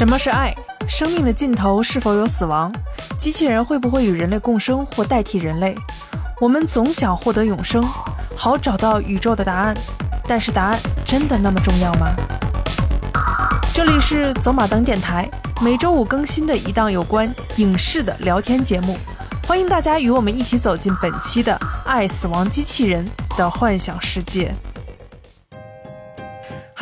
什么是爱？生命的尽头是否有死亡？机器人会不会与人类共生或代替人类？我们总想获得永生，好找到宇宙的答案，但是答案真的那么重要吗？这里是走马灯电台，每周五更新的一档有关影视的聊天节目，欢迎大家与我们一起走进本期的《爱死亡机器人》的幻想世界。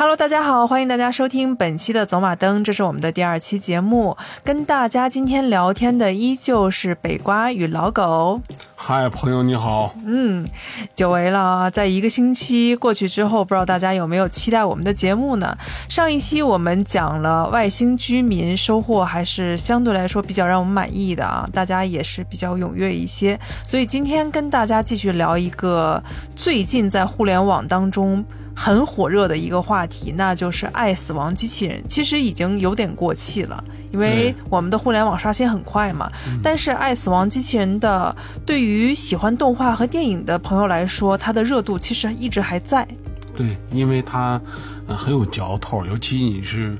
Hello，大家好，欢迎大家收听本期的走马灯，这是我们的第二期节目。跟大家今天聊天的依旧是北瓜与老狗。嗨，朋友你好。嗯，久违了啊，在一个星期过去之后，不知道大家有没有期待我们的节目呢？上一期我们讲了外星居民，收获还是相对来说比较让我们满意的啊，大家也是比较踊跃一些。所以今天跟大家继续聊一个最近在互联网当中。很火热的一个话题，那就是爱死亡机器人。其实已经有点过气了，因为我们的互联网刷新很快嘛。但是爱死亡机器人的，对于喜欢动画和电影的朋友来说，它的热度其实一直还在。对，因为它很有嚼头，尤其你是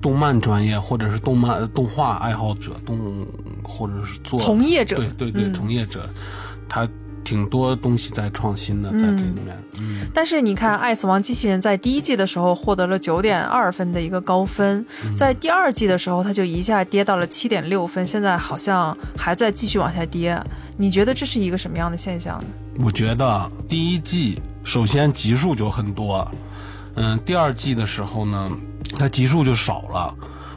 动漫专业或者是动漫动画爱好者，动或者是做从业者，对对对，从业者，他。挺多东西在创新的，在这里面。嗯，但是你看，《爱死亡机器人》在第一季的时候获得了九点二分的一个高分，在第二季的时候，它就一下跌到了七点六分，现在好像还在继续往下跌。你觉得这是一个什么样的现象呢？我觉得第一季首先集数就很多，嗯，第二季的时候呢，它集数就少了。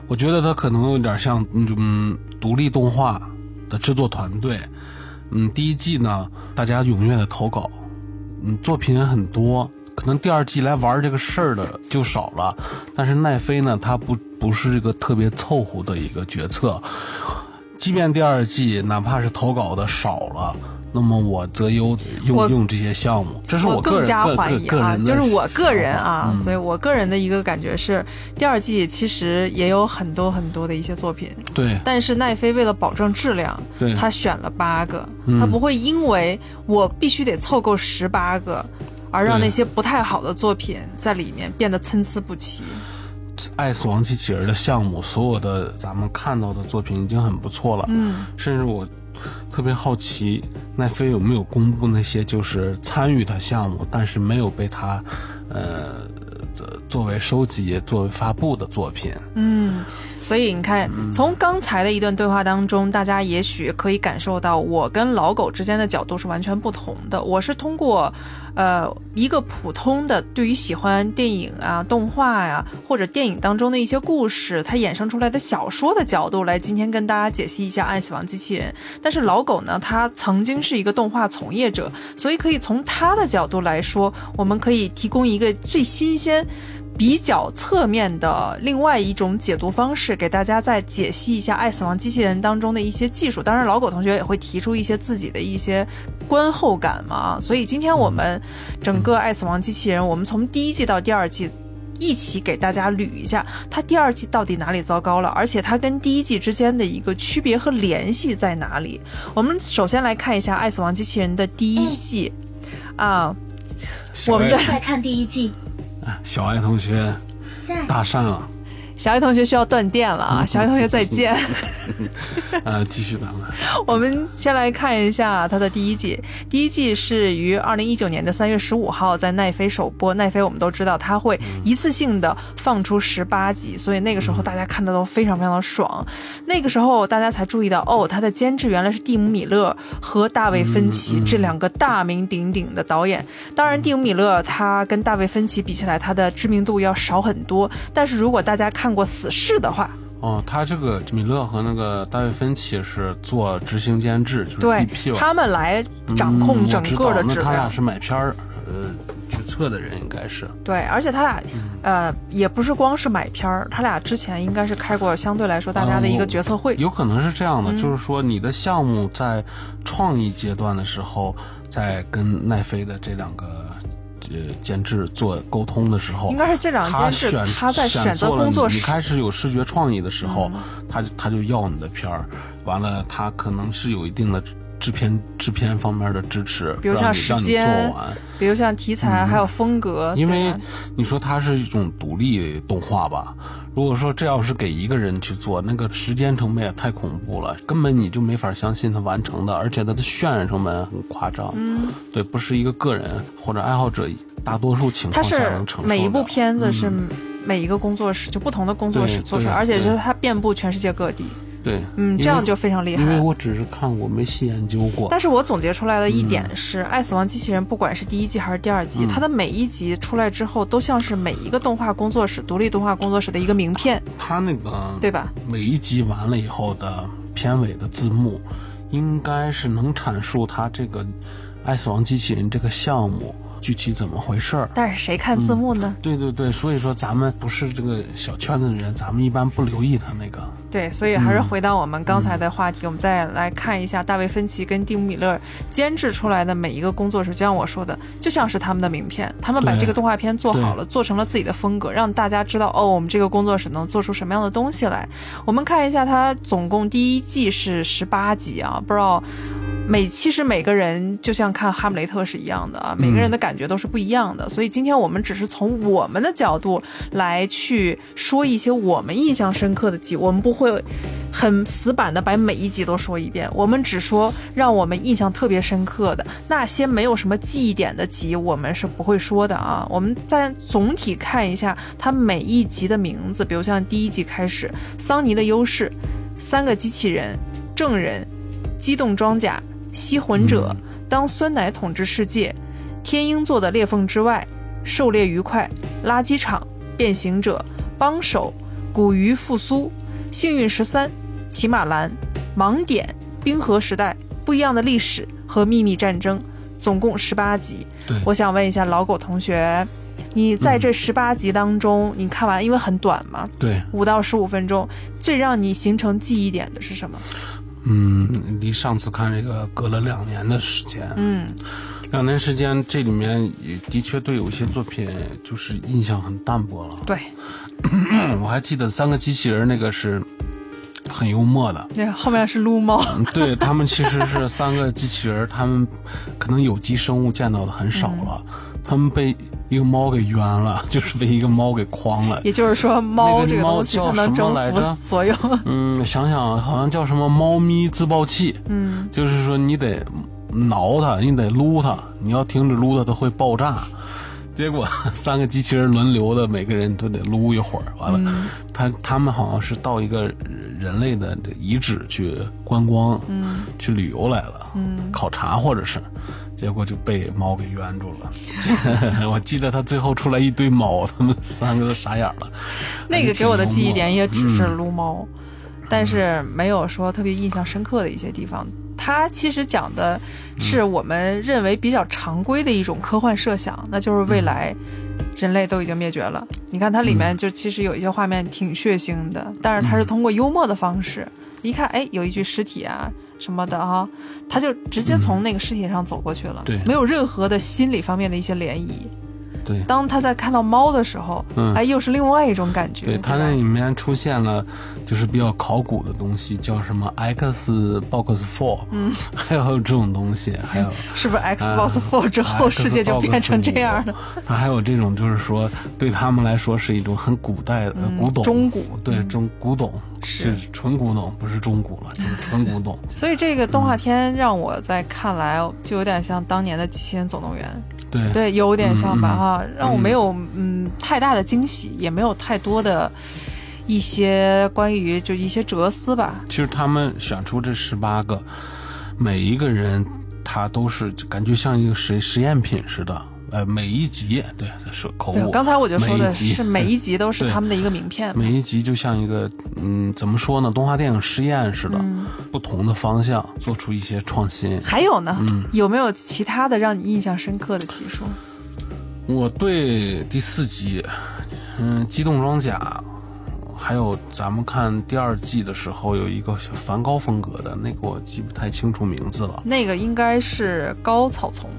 我觉得它可能有点像嗯独立动画的制作团队。嗯，第一季呢，大家踊跃的投稿，嗯，作品很多，可能第二季来玩这个事儿的就少了。但是奈飞呢，它不不是一个特别凑合的一个决策，即便第二季哪怕是投稿的少了。那么我择优用用这些项目，这是我更加怀疑啊，就是我个人啊，所以我个人的一个感觉是，第二季其实也有很多很多的一些作品，对，但是奈飞为了保证质量，对，他选了八个，他不会因为我必须得凑够十八个，而让那些不太好的作品在里面变得参差不齐。爱死亡机器人的项目，所有的咱们看到的作品已经很不错了，嗯，甚至我。特别好奇，奈飞有没有公布那些就是参与他项目，但是没有被他，呃，作为收集、作为发布的作品？嗯。所以你看，从刚才的一段对话当中，大家也许可以感受到我跟老狗之间的角度是完全不同的。我是通过，呃，一个普通的对于喜欢电影啊、动画呀，或者电影当中的一些故事，它衍生出来的小说的角度来今天跟大家解析一下《爱死亡机器人》。但是老狗呢，他曾经是一个动画从业者，所以可以从他的角度来说，我们可以提供一个最新鲜。比较侧面的另外一种解读方式，给大家再解析一下《爱死亡机器人》当中的一些技术。当然，老狗同学也会提出一些自己的一些观后感嘛。所以今天我们整个《爱死亡机器人》，我们从第一季到第二季一起给大家捋一下，它第二季到底哪里糟糕了，而且它跟第一季之间的一个区别和联系在哪里。我们首先来看一下《爱死亡机器人》的第一季啊，我们在看第一季。小爱同学，搭讪了。小爱同学需要断电了啊！小爱同学再见。呃，继续咱们。我们先来看一下它的第一季。第一季是于二零一九年的三月十五号在奈飞首播。奈飞我们都知道，它会一次性的放出十八集，所以那个时候大家看的都非常非常的爽。那个时候大家才注意到，哦，它的监制原来是蒂姆·米勒和大卫·芬奇这两个大名鼎鼎的导演。当然，蒂姆·米勒他跟大卫·芬奇比起来，他的知名度要少很多。但是如果大家看，过死侍的话，哦，他这个米勒和那个大卫芬奇是做执行监制，就是对，他们来掌控整个的质量。他俩是买片儿，呃，决策的人应该是。对，而且他俩，呃，也不是光是买片儿，他俩之前应该是开过相对来说大家的一个决策会。有可能是这样的，就是说你的项目在创意阶段的时候，在跟奈飞的这两个。呃，监制做沟通的时候，应该是这两监制他在选择工作室。你开始有视觉创意的时候，他他就要你的片儿，完了他可能是有一定的制片制片方面的支持，比如像时间。比如像题材还有风格，因为你说它是一种独立动画吧，如果说这要是给一个人去做，那个时间成本也太恐怖了，根本你就没法相信他完成的，而且它的渲染成本很夸张。嗯，对，不是一个个人或者爱好者大多数情况下是能承受每一部片子是每一个工作室，就不同的工作室做出来，而且是对它遍布全世界各地。对，嗯，这样就非常厉害。因为我只是看过，没细研究过。但是我总结出来的一点嗯是，爱死亡机器人》不管是第一季还是第二季，它的每一集出来之后，都像是每一个动画工作室、独立动画工作室的一个名片，它那个对吧？每一集完了以后的片尾的字幕，应该是能阐述它这个《爱死亡机器人》这个项目具体怎么回事儿。但是谁看字幕呢？对对对，所以说咱们不是这个小圈子的人，咱们一般不留意他那个。对，所以还是回到我们刚才的话题，我们再来看一下大卫芬奇跟蒂姆·米勒监制出来的每一个工作室，就像我说的，就像是他们的名片，他们把这个动画片做好了，做成了自己的风格，让大家知道哦，我们这个工作室能做出什么样的东西来。我们看一下，它总共第一季是十八集啊，不知道。每其实每个人就像看《哈姆雷特》是一样的啊，每个人的感觉都是不一样的。所以今天我们只是从我们的角度来去说一些我们印象深刻的集，我们不会很死板的把每一集都说一遍，我们只说让我们印象特别深刻的那些没有什么记忆点的集，我们是不会说的啊。我们再总体看一下它每一集的名字，比如像第一集开始，桑尼的优势，三个机器人，证人，机动装甲。吸魂者，当酸奶统治世界，天鹰座的裂缝之外，狩猎愉快，垃圾场，变形者，帮手，古鱼复苏，幸运十三，骑马蓝，盲点，冰河时代，不一样的历史和秘密战争，总共十八集。对，我想问一下老狗同学，你在这十八集当中，你看完因为很短嘛，对，五到十五分钟，最让你形成记忆点的是什么？嗯，离上次看这个隔了两年的时间，嗯，两年时间，这里面也的确对有一些作品就是印象很淡薄了。对，我还记得三个机器人那个是很幽默的，对后面是撸猫。嗯对他们其实是三个机器人，他们可能有机生物见到的很少了，他们被一个猫给冤了，就是被一个猫给诓了。也就是说，猫这个东西猫叫它能征什么来着服所有。嗯，想想好像叫什么猫咪自爆器，嗯，就是说你得挠它，你得撸它，你要停止撸它，它会爆炸。结果 三个机器人轮流的，每个人都得撸一会儿。完了，嗯他他们好像是到一个人类的遗址去观光，嗯，去旅游来了，嗯，考察或者是，结果就被猫给冤住了。我记得他最后出来一堆猫，他们三个都傻眼了。那个给我的记忆点也只是嗯撸猫，但是没有说特别印象深刻的一些地方。它其实讲的是我们认为比较常规的一种科幻设想，那就是未来人类都已经灭绝了。你看它里面就其实有一些画面挺血腥的，但是它是通过幽默的方式，一看哎有一具尸体啊什么的哈、他就直接从那个尸体上走过去了，对。没有任何的心理方面的一些涟漪。对，当他在看到猫的时候，嗯。哎，又是另外一种感觉。对，对它那里面出现了，就是比较考古的东西，叫什么 X box four，嗯，还有这种东西，还有 是不是 Xbox Four 之后、世界就变成这样了？它还有这种，就是说对他们来说是一种很古代的、古董，嗯中古对中古董是。纯古董，不是中古了，就是纯古董。所以这个动画片让我在看来就有点像当年的《机器人总动员》，对。对，有点像吧嗯让我没有嗯太大的惊喜，也没有太多的一些关于就一些哲思吧。其实他们选出这十八个，每一个人他都是感觉像一个实实验品似的。呃，每一集对是口对，误，刚才我就说的是每一集都是他们的一个名片。每一集就像一个嗯，怎么说呢，动画电影实验似的，嗯不同的方向做出一些创新。还有呢，嗯有没有其他的让你印象深刻的集数？我对第四集，嗯，机动装甲，还有咱们看第二季的时候有一个梵高风格的那个，我记不太清楚名字了。那个应该是高草丛，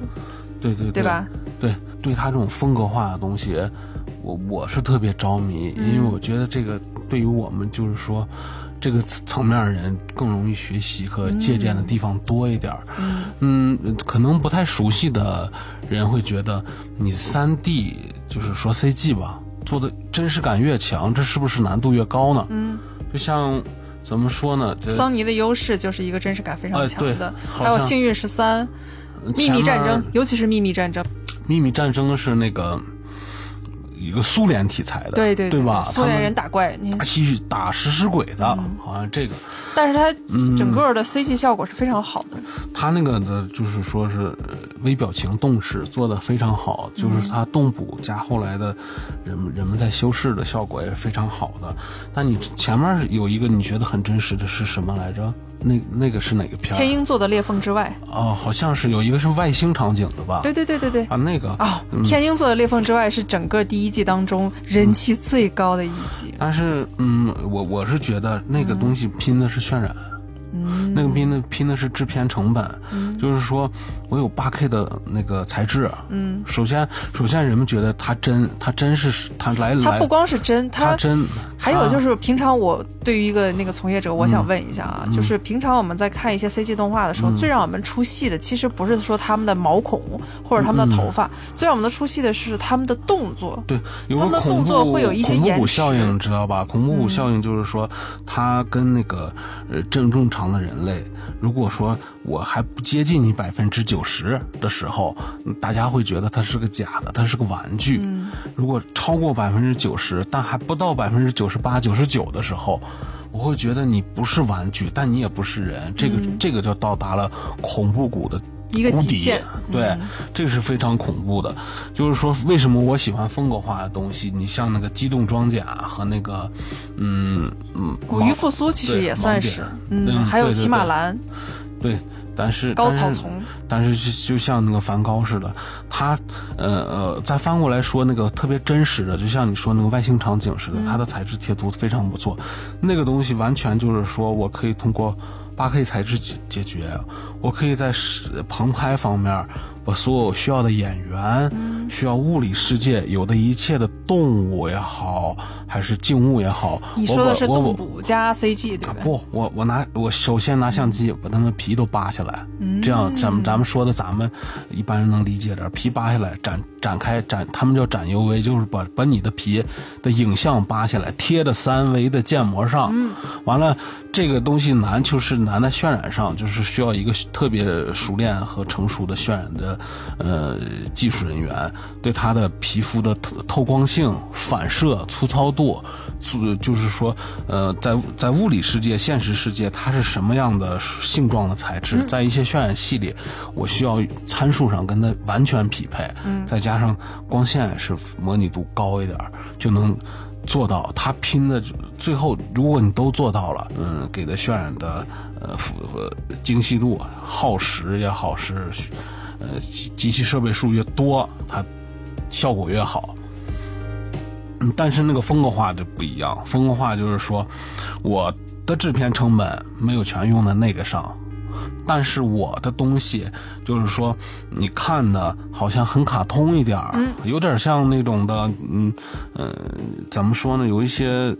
对对对吧？对，对他这种风格化的东西，我我是特别着迷，因为我觉得这个对于我们就是说，这个层面的人更容易学习和借鉴的地方多一点儿。嗯，可能不太熟悉的人会觉得你三 D 就是说 CG 吧，做的真实感越强，这是不是难度越高呢？嗯，就像怎么说呢？桑尼的优势就是一个真实感非常强的，还有幸运十三、秘密战争，尤其是秘密战争，秘密战争是那个一个苏联题材的，对对对吧？苏联人打怪，打吸打食尸鬼的，好像这个但是它嗯整个的 CG 效果是非常好的。他那个的，就是说是呃微表情动势做的非常好，就是它动捕加后来的人们人们在修饰的效果也是非常好的。但你前面有一个你觉得很真实的是什么来着？那那个是哪个片？天鹰座的裂缝之外，哦，好像是有一个是外星场景的吧？对对对对对。啊，那个哦，天鹰座的裂缝之外是整个第一季当中人气最高的一集。但是，嗯，我我是觉得那个东西拼的是渲染，嗯，那个拼的拼的是制片成本，嗯，就是说我有八 K 的那个材质，嗯，首先首先人们觉得它真，它真是它来来，它不光是真，它它真，还有就是平常我对于一个那个从业者，我嗯。想问一下啊，就是平常我们在看一些 CG 动画的时候，最让我们出戏的，其实不是说他们的毛孔或者他们的头发，最让我们的出戏的是他们的动作。对，有他们的动作会有一些恐怖延迟谷效应，知道吧？恐怖谷效应就是说，他跟那个呃正正常的人类，如果说我还不接近你百分之九十的时候，嗯大家会觉得它是个假的，它是个玩具。如果超过百分之九十，但还不到百分之九十八、九十九的时候，我会觉得你不是玩具，但你也不是人。这个、这个就到达了恐怖谷的一个底极限，对，这个是非常恐怖的。就是说，为什么我喜欢风格化的东西？你像那个机动装甲和那个，嗯嗯，古鱼复苏其实也算是，嗯，嗯还有骑马兰、是但是高草丛，但是就就像那个梵高似的，他呃呃，再翻过来说那个特别真实的，就像你说那个外星场景似的，它的材质贴图非常不错。那个东西完全就是说我可以通过八 K 材质解解决，我可以在实棚拍方面把所有需要的演员、需要物理世界有的一切的动物也好，还是静物也好，我你说的是动捕加 CG 对不对？不，我我拿我首先拿相机把他们皮都扒下来，这样咱们咱们说的咱们一般人能理解点，皮扒下来展展开展，他们叫展 UV，就是把把你的皮的影像扒下来贴在三维的建模上，完了这个东西难就是难在渲染上，就是需要一个特别熟练和成熟的渲染的呃技术人员，对他的皮肤的透透光性、反射、粗糙度，粗就是说呃在在物理世界、现实世界它是什么样的性状的材质，在一些渲染系里，我需要参数上跟它完全匹配，再加上光线是模拟度高一点儿，就能。做到，他拼的最后，如果你都做到了，嗯，给的渲染的呃符合精细度、耗时也好，是呃机器设备数越多，它效果越好。但是那个风格化就不一样，风格化就是说，我的制片成本没有全用在那个上，但是我的东西就是说，你看的好像很卡通一点儿，有点像那种的，嗯呃，怎么说呢？有一些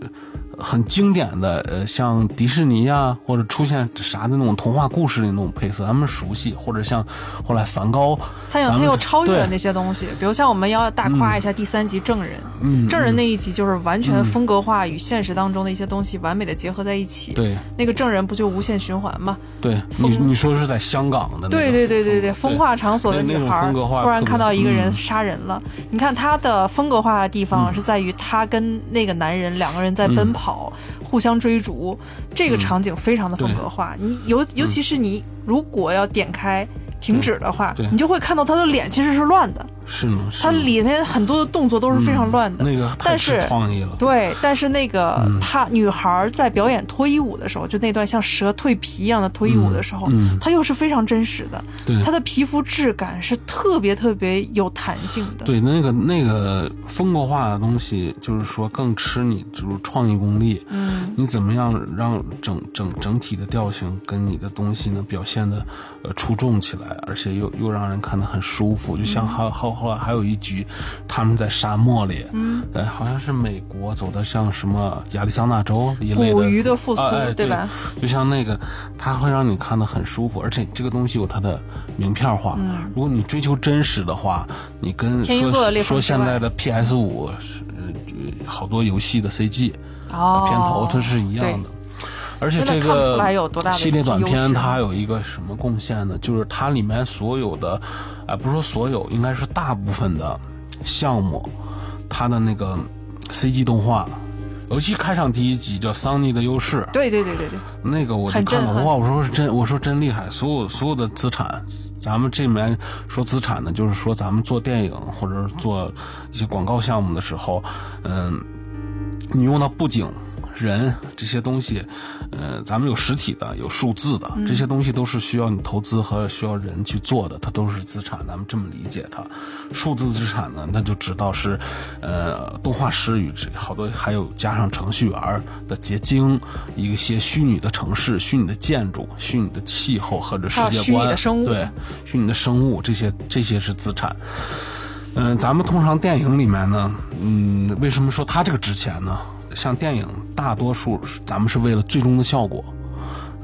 很经典的，呃，像迪士尼啊，或者出现啥的那种童话故事的那种配色，咱们熟悉，或者像后来梵高，他有他咱们有超越了那些东西，比如像我们要大夸一下第三集《证人》，嗯证人那一集就是完全风格化与现实当中的一些东西完美的结合在一起。对那个证人不就无限循环吗？对，你你说是在香港的那个对对对对对，风风化场所的女孩突然看到一个人嗯。杀人了。你看她的风格化的地方是在于她跟那个男人两个人在奔跑，互相追逐，这个场景非常的风格化。你尤尤其是你如果要点开停止的话，你就会看到她的脸其实是乱的，是呢，它里面很多的动作都是非常乱的。那个太但是创意了，对，但是那个她女孩在表演脱衣舞的时候，就那段像蛇蜕皮一样的脱衣舞的时候，嗯她又是非常真实的。对她的皮肤质感是特别特别有弹性的。对，那个那个风格化的东西，就是说更吃你就是创意功力。嗯，你怎么样让整整整体的调性跟你的东西呢表现的呃出众起来，而且又又让人看得很舒服，就像好好后来还有一局，他们在沙漠里，嗯，呃，好像是美国走的像什么亚利桑那州一类的捕鱼的复苏啊哎对吧？就像那个，它会让你看得很舒服，而且这个东西有它的名片化。如果你追求真实的话，你跟说说现在的 PS 五，呃，好多游戏的 CG 哦，片头它是一样的。而且这个系列短片，它还有一个什么贡献呢？就是它里面所有的，啊、不是说所有，应该是大部分的项目，它的那个 CG 动画，尤其开场第一集叫《桑尼的优势》，对对对对对，那个我就看了，哇！我说是真，我说真厉害，所有所有的资产，咱们这里面说资产呢，就是说咱们做电影或者是做一些广告项目的时候，嗯，你用到布景。人这些东西，呃，咱们有实体的，有数字的，这些东西都是需要你投资和需要人去做的，它都是资产，咱们这么理解它。数字资产呢，那就知道是，呃，动画师与这好多还有加上程序员的结晶，一些虚拟的城市、虚拟的建筑、虚拟的气候或者世界观，的生物对，虚拟的生物，这些这些是资产。嗯，咱们通常电影里面呢，嗯，为什么说它这个值钱呢？像电影，大多数咱们是为了最终的效果。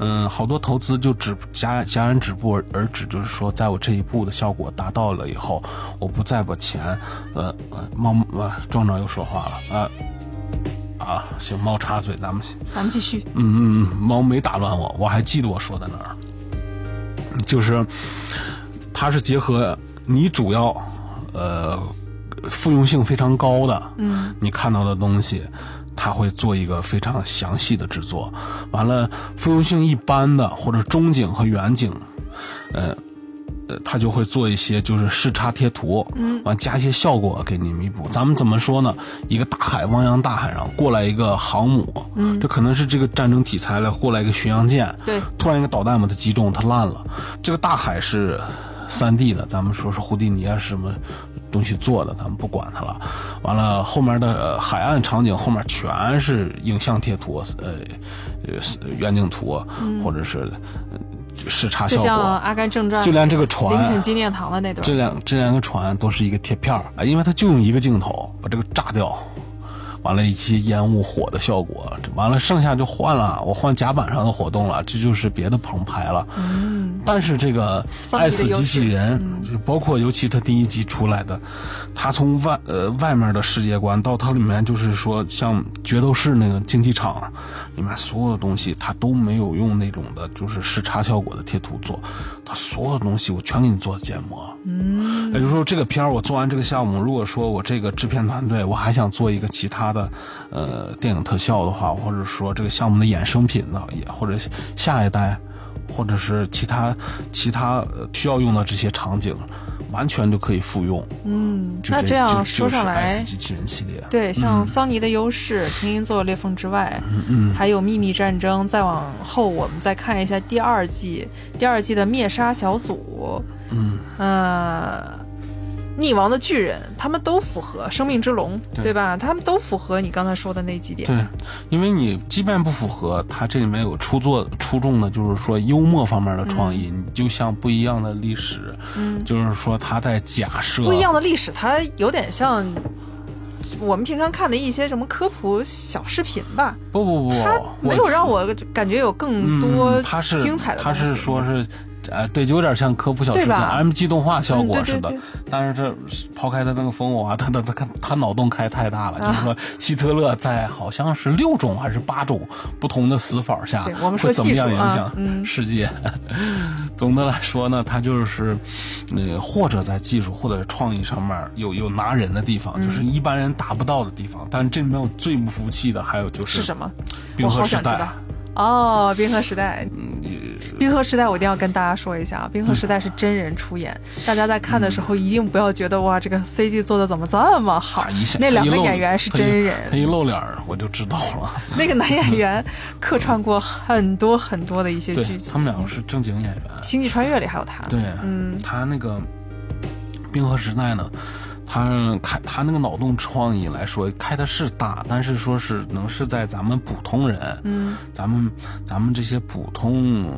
嗯，好多投资就只戛戛然止步而而止，就是说，在我这一步的效果达到了以后，我不再把钱，呃呃，猫呃壮壮又说话了啊啊，行，猫插嘴，咱们咱们继续。嗯嗯，嗯，猫没打乱我，我还记得我说的哪儿，就是它是结合你主要呃复用性非常高的，嗯，你看到的东西，它会做一个非常详细的制作。完了，复用性一般的或者中景和远景，呃。呃，他就会做一些就是视差贴图，嗯，完加一些效果给你弥补。咱们怎么说呢？一个大海，汪洋大海上过来一个航母，嗯，这可能是这个战争题材了，过来一个巡洋舰，对，突然一个导弹把它击中，它烂了。这个大海是三 D 的，咱们说是胡迪尼啊是什么东西做的，咱们不管它了。完了，后面的、呃海岸场景后面全是影像贴图，呃呃远景图，或者是、呃视察效就像《果。阿甘正传》就连这个林船肯，纪念堂的那段，这两这两个船都是一个贴片儿啊，因为它就用一个镜头把这个炸掉，完了一些烟雾火的效果，完了剩下就换了，我换甲板上的活动了，这就是别的棚拍了。嗯，但是这个爱死机器势人，就包括尤其他第一集出来的，他从外呃外面的世界观到它里面就是说像决斗士那个竞技场里面所有的东西，他都没有用那种的就是视差效果的贴图做，他所有东西我全给你做建模。嗯也就是说，这个片儿我做完这个项目，如果说我这个制片团队我还想做一个其他的呃电影特效的话，或者说这个项目的衍生品呢，也或者下一代，或者是其他其他呃需要用到这些场景，完全就可以复用。嗯，就那这样说上来，机器人系列，对，像桑尼的优势、天鹰座裂缝之外，嗯。还有秘密战争，再往后我们再看一下第二季，第二季的灭杀小组，嗯，呃，溺亡的巨人，他们都符合生命之龙，对对吧？他们都符合你刚才说的那几点。对，因为你即便不符合，它这里面有出作出众的，就是说幽默方面的创意，你就像不一样的历史，嗯，就是说他在假设不一样的历史，它有点像我们平常看的一些什么科普小视频吧。不不不，它没有让我感觉有更多嗯、他是精彩的他东西。是说是。呃，对，就有点像科普小视频，MG 动画效果嗯对对似的。对但是这抛开他那个蜂窝啊，他他他他他脑洞开太大了，就是说希特勒在好像是六种还是八种不同的死法下我们说会怎么样影响嗯世界。总的来说呢，他就是，呃，或者在技术或者创意上面有有拿人的地方，嗯就是一般人达不到的地方。但这里面我最不服气的还有就是是什么？冰河时代。哦，冰河时代，冰河时代，我一定要跟大家说一下啊！冰河时代是真人出演，大家在看的时候一定不要觉得哇，这个 CG 做的怎么这么好那两个演员是真人，他一露脸我就知道了。那个男演员 客串过很多很多的一些剧情，他们两个是正经演员。星际穿越》里还有他。对，嗯，他那个冰河时代呢，他开他那个脑洞创意来说开的是大，但是说是能是在咱们普通人，嗯，咱们咱们这些普通。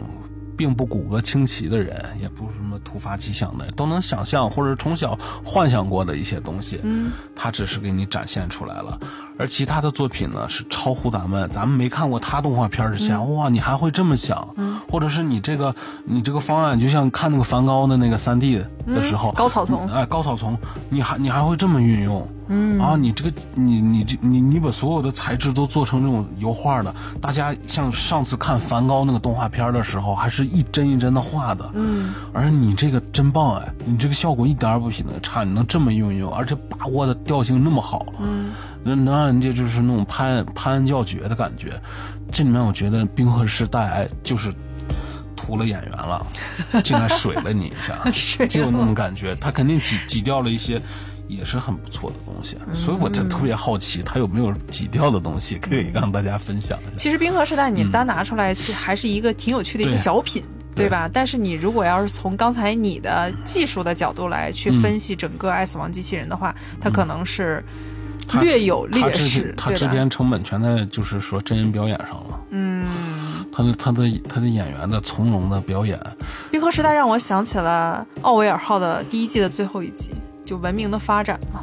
并不骨骼清奇的人，也不是什么突发奇想的人，都能想象或者从小幻想过的一些东西，嗯，他只是给你展现出来了。而其他的作品呢，是超乎咱们，咱们没看过他动画片之前，哇，你还会这么想，嗯，或者是你这个你这个方案，就像看那个梵高的那个三 D 的时候，高草丛，哎，高草丛，你还你还会这么运用，嗯，啊，你这个你你这你你把所有的材质都做成这种油画的，大家像上次看梵高那个动画片的时候，还是一帧一帧的画的，嗯，而你这个真棒哎，你这个效果一点儿不比那差，你能这么运用，而且把握的调性那么好，嗯。能能让人家就是那种拍拍案叫绝的感觉，这里面我觉得《冰河时代》就是图了演员了，进来水了你一下，就有那种感觉。他肯定挤挤掉了一些，也是很不错的东西。所以我就特别好奇，他有没有挤掉的东西可以让大家分享一下。其实《冰河时代》你单拿出来，其实还是一个挺有趣的一个小品，对吧？但是你如果要是从刚才你的技术的角度来去分析整个《爱死亡机器人》的话，它可能是。略有劣势，他制片成本全在就是说真人表演上了。嗯，他的他的他的演员的从容的表演，《冰河时代》让我想起了奥维尔号的第一季的最后一集，就文明的发展嘛。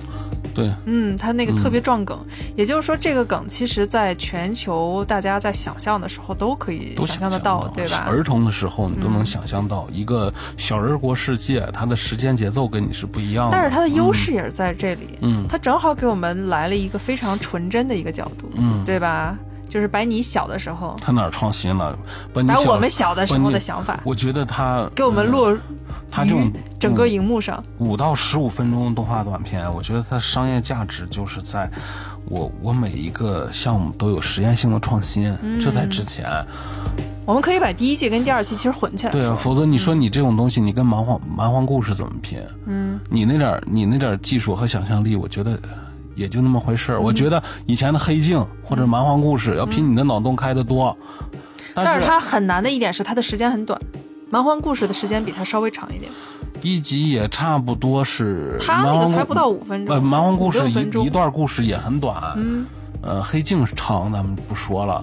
对，嗯，他那个特别撞梗，也就是说，这个梗其实在全球大家在想象的时候都可以想象得到，对吧？儿童的时候你都能想象到一个小人国世界，它的时间节奏跟你是不一样的。但是它的优势也是在这里，嗯，它正好给我们来了一个非常纯真的一个角度，嗯，对吧？就是把你小的时候，他哪创新了？把我们小的时候的想法，我觉得他给我们落，他这种整个荧幕上五到十五分钟动画短片，我觉得它商业价值就是在我我每一个项目都有实验性的创新，这才值钱，我们可以把第一季跟第二季其实混起来，对啊，否则你说你这种东西，你跟蛮荒蛮荒故事怎么拼？嗯，你那点你那点技术和想象力，我觉得。也就那么回事儿，我觉得以前的黑镜或者蛮荒故事要比你的脑洞开得多。但是它很难的一点是它的时间很短，蛮荒故事的时间比它稍微长一点。一集也差不多是。它那个才不到五分钟。呃，蛮荒故事一一段故事也很短。嗯。呃，黑镜长，咱们不说了。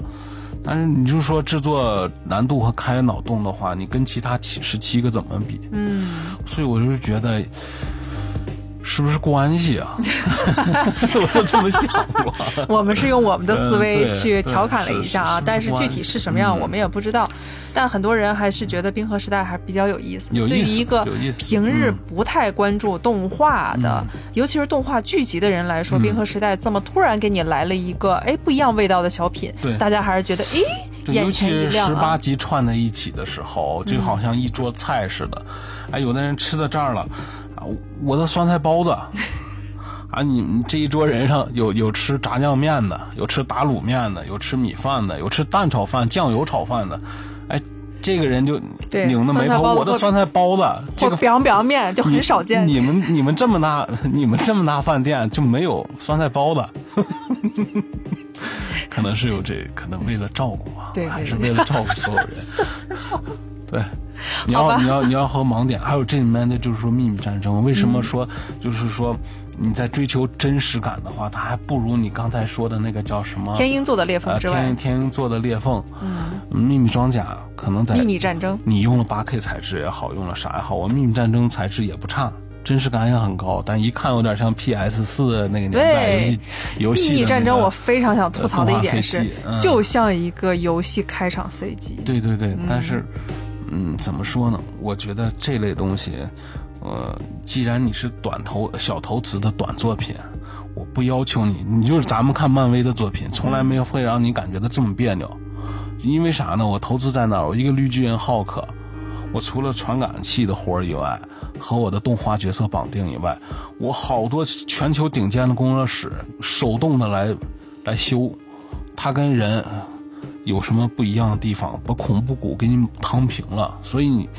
但是你就说制作难度和开脑洞的话，你跟其他七十七个怎么比？嗯。所以我就是觉得。是不是关系啊？我就这么想过。我们是用我们的思维去调侃了一下啊，但是具体是什么样我们也不知道。但很多人还是觉得《冰河时代》还比较有意思。有意思。对于一个平日不太关注动画的，尤其是动画剧集的人来说，《冰河时代》这么突然给你来了一个哎不一样味道的小品，大家还是觉得哎眼前一亮啊。十八集串在一起的时候，就好像一桌菜似的。哎，有的人吃到这儿了。我的酸菜包子，啊，你们这一桌人上有有吃炸酱面的，有吃打卤面的，有吃米饭的，有吃蛋炒饭、酱油炒饭的，哎，这个人就拧着眉头，我的酸菜包子，这个表表面就很少见。你们你们这么大，你们这么大饭店就没有酸菜包子？可能是有这，可能为了照顾啊，对还是为了照顾所有人？对。你要你要你要和盲点，还有这里面的就是说秘密战争，为什么说就是说你在追求真实感的话，它还不如你刚才说的那个叫什么天鹰座的裂缝之外，天天鹰座的裂缝，嗯，秘密装甲可能在秘密战争，你用了八 K 材质也好，用了啥也好，我秘密战争材质也不差，真实感也很高，但一看有点像 PS 四那个年代游戏游戏。秘密战争我非常想吐槽的一点是，就像一个游戏开场 CG。对对对，但是。嗯，怎么说呢？我觉得这类东西，呃，既然你是短投小投资的短作品，我不要求你，你就是咱们看漫威的作品，从来没有会让你感觉到这么别扭。因为啥呢？我投资在那儿？我一个绿巨人浩克，我除了传感器的活以外，和我的动画角色绑定以外，我好多全球顶尖的工作室手动的来来修，它跟人。有什么不一样的地方？把恐怖谷给你躺平了，所以你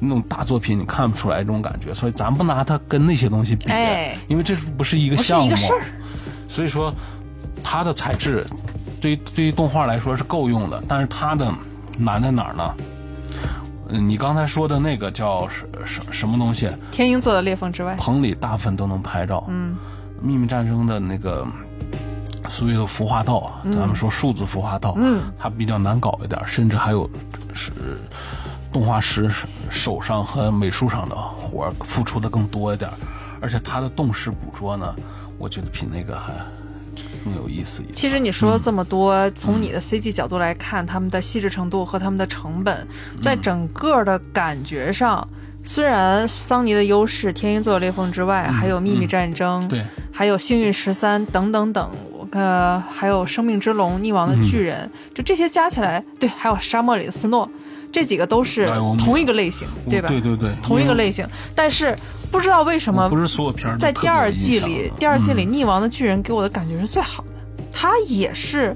那种大作品你看不出来这种感觉。所以咱不拿它跟那些东西比，因为这不是一个项目。所以说，它的材质对于对于动画来说是够用的，但是它的难在哪儿呢？嗯，你刚才说的那个叫什什什么东西？天鹰座的裂缝之外，棚里大部分都能拍照。嗯，秘密战争的那个。所谓的孵化道啊，咱们说数字孵化道，嗯，它比较难搞一点，甚至还有是动画师手上和美术上的活儿付出的更多一点，而且它的动视捕捉呢，我觉得比那个还更有意思一点。其实你说了这么多，从你的 CG 角度来看，他们的细致程度和他们的成本，在整个的感觉上，虽然桑尼的优势《天鹰座的裂缝》之外，还有《秘密战争》对，还有《幸运十三》等等等，呃，还有《生命之龙》《溺亡的巨人》就这些加起来，对，还有《沙漠里的斯诺》，这几个都是同一个类型，对吧？对对对，同一个类型，但是不知道为什么不是所有片在第二季里，第二季里，溺亡的巨人给我的感觉是最好的。他也是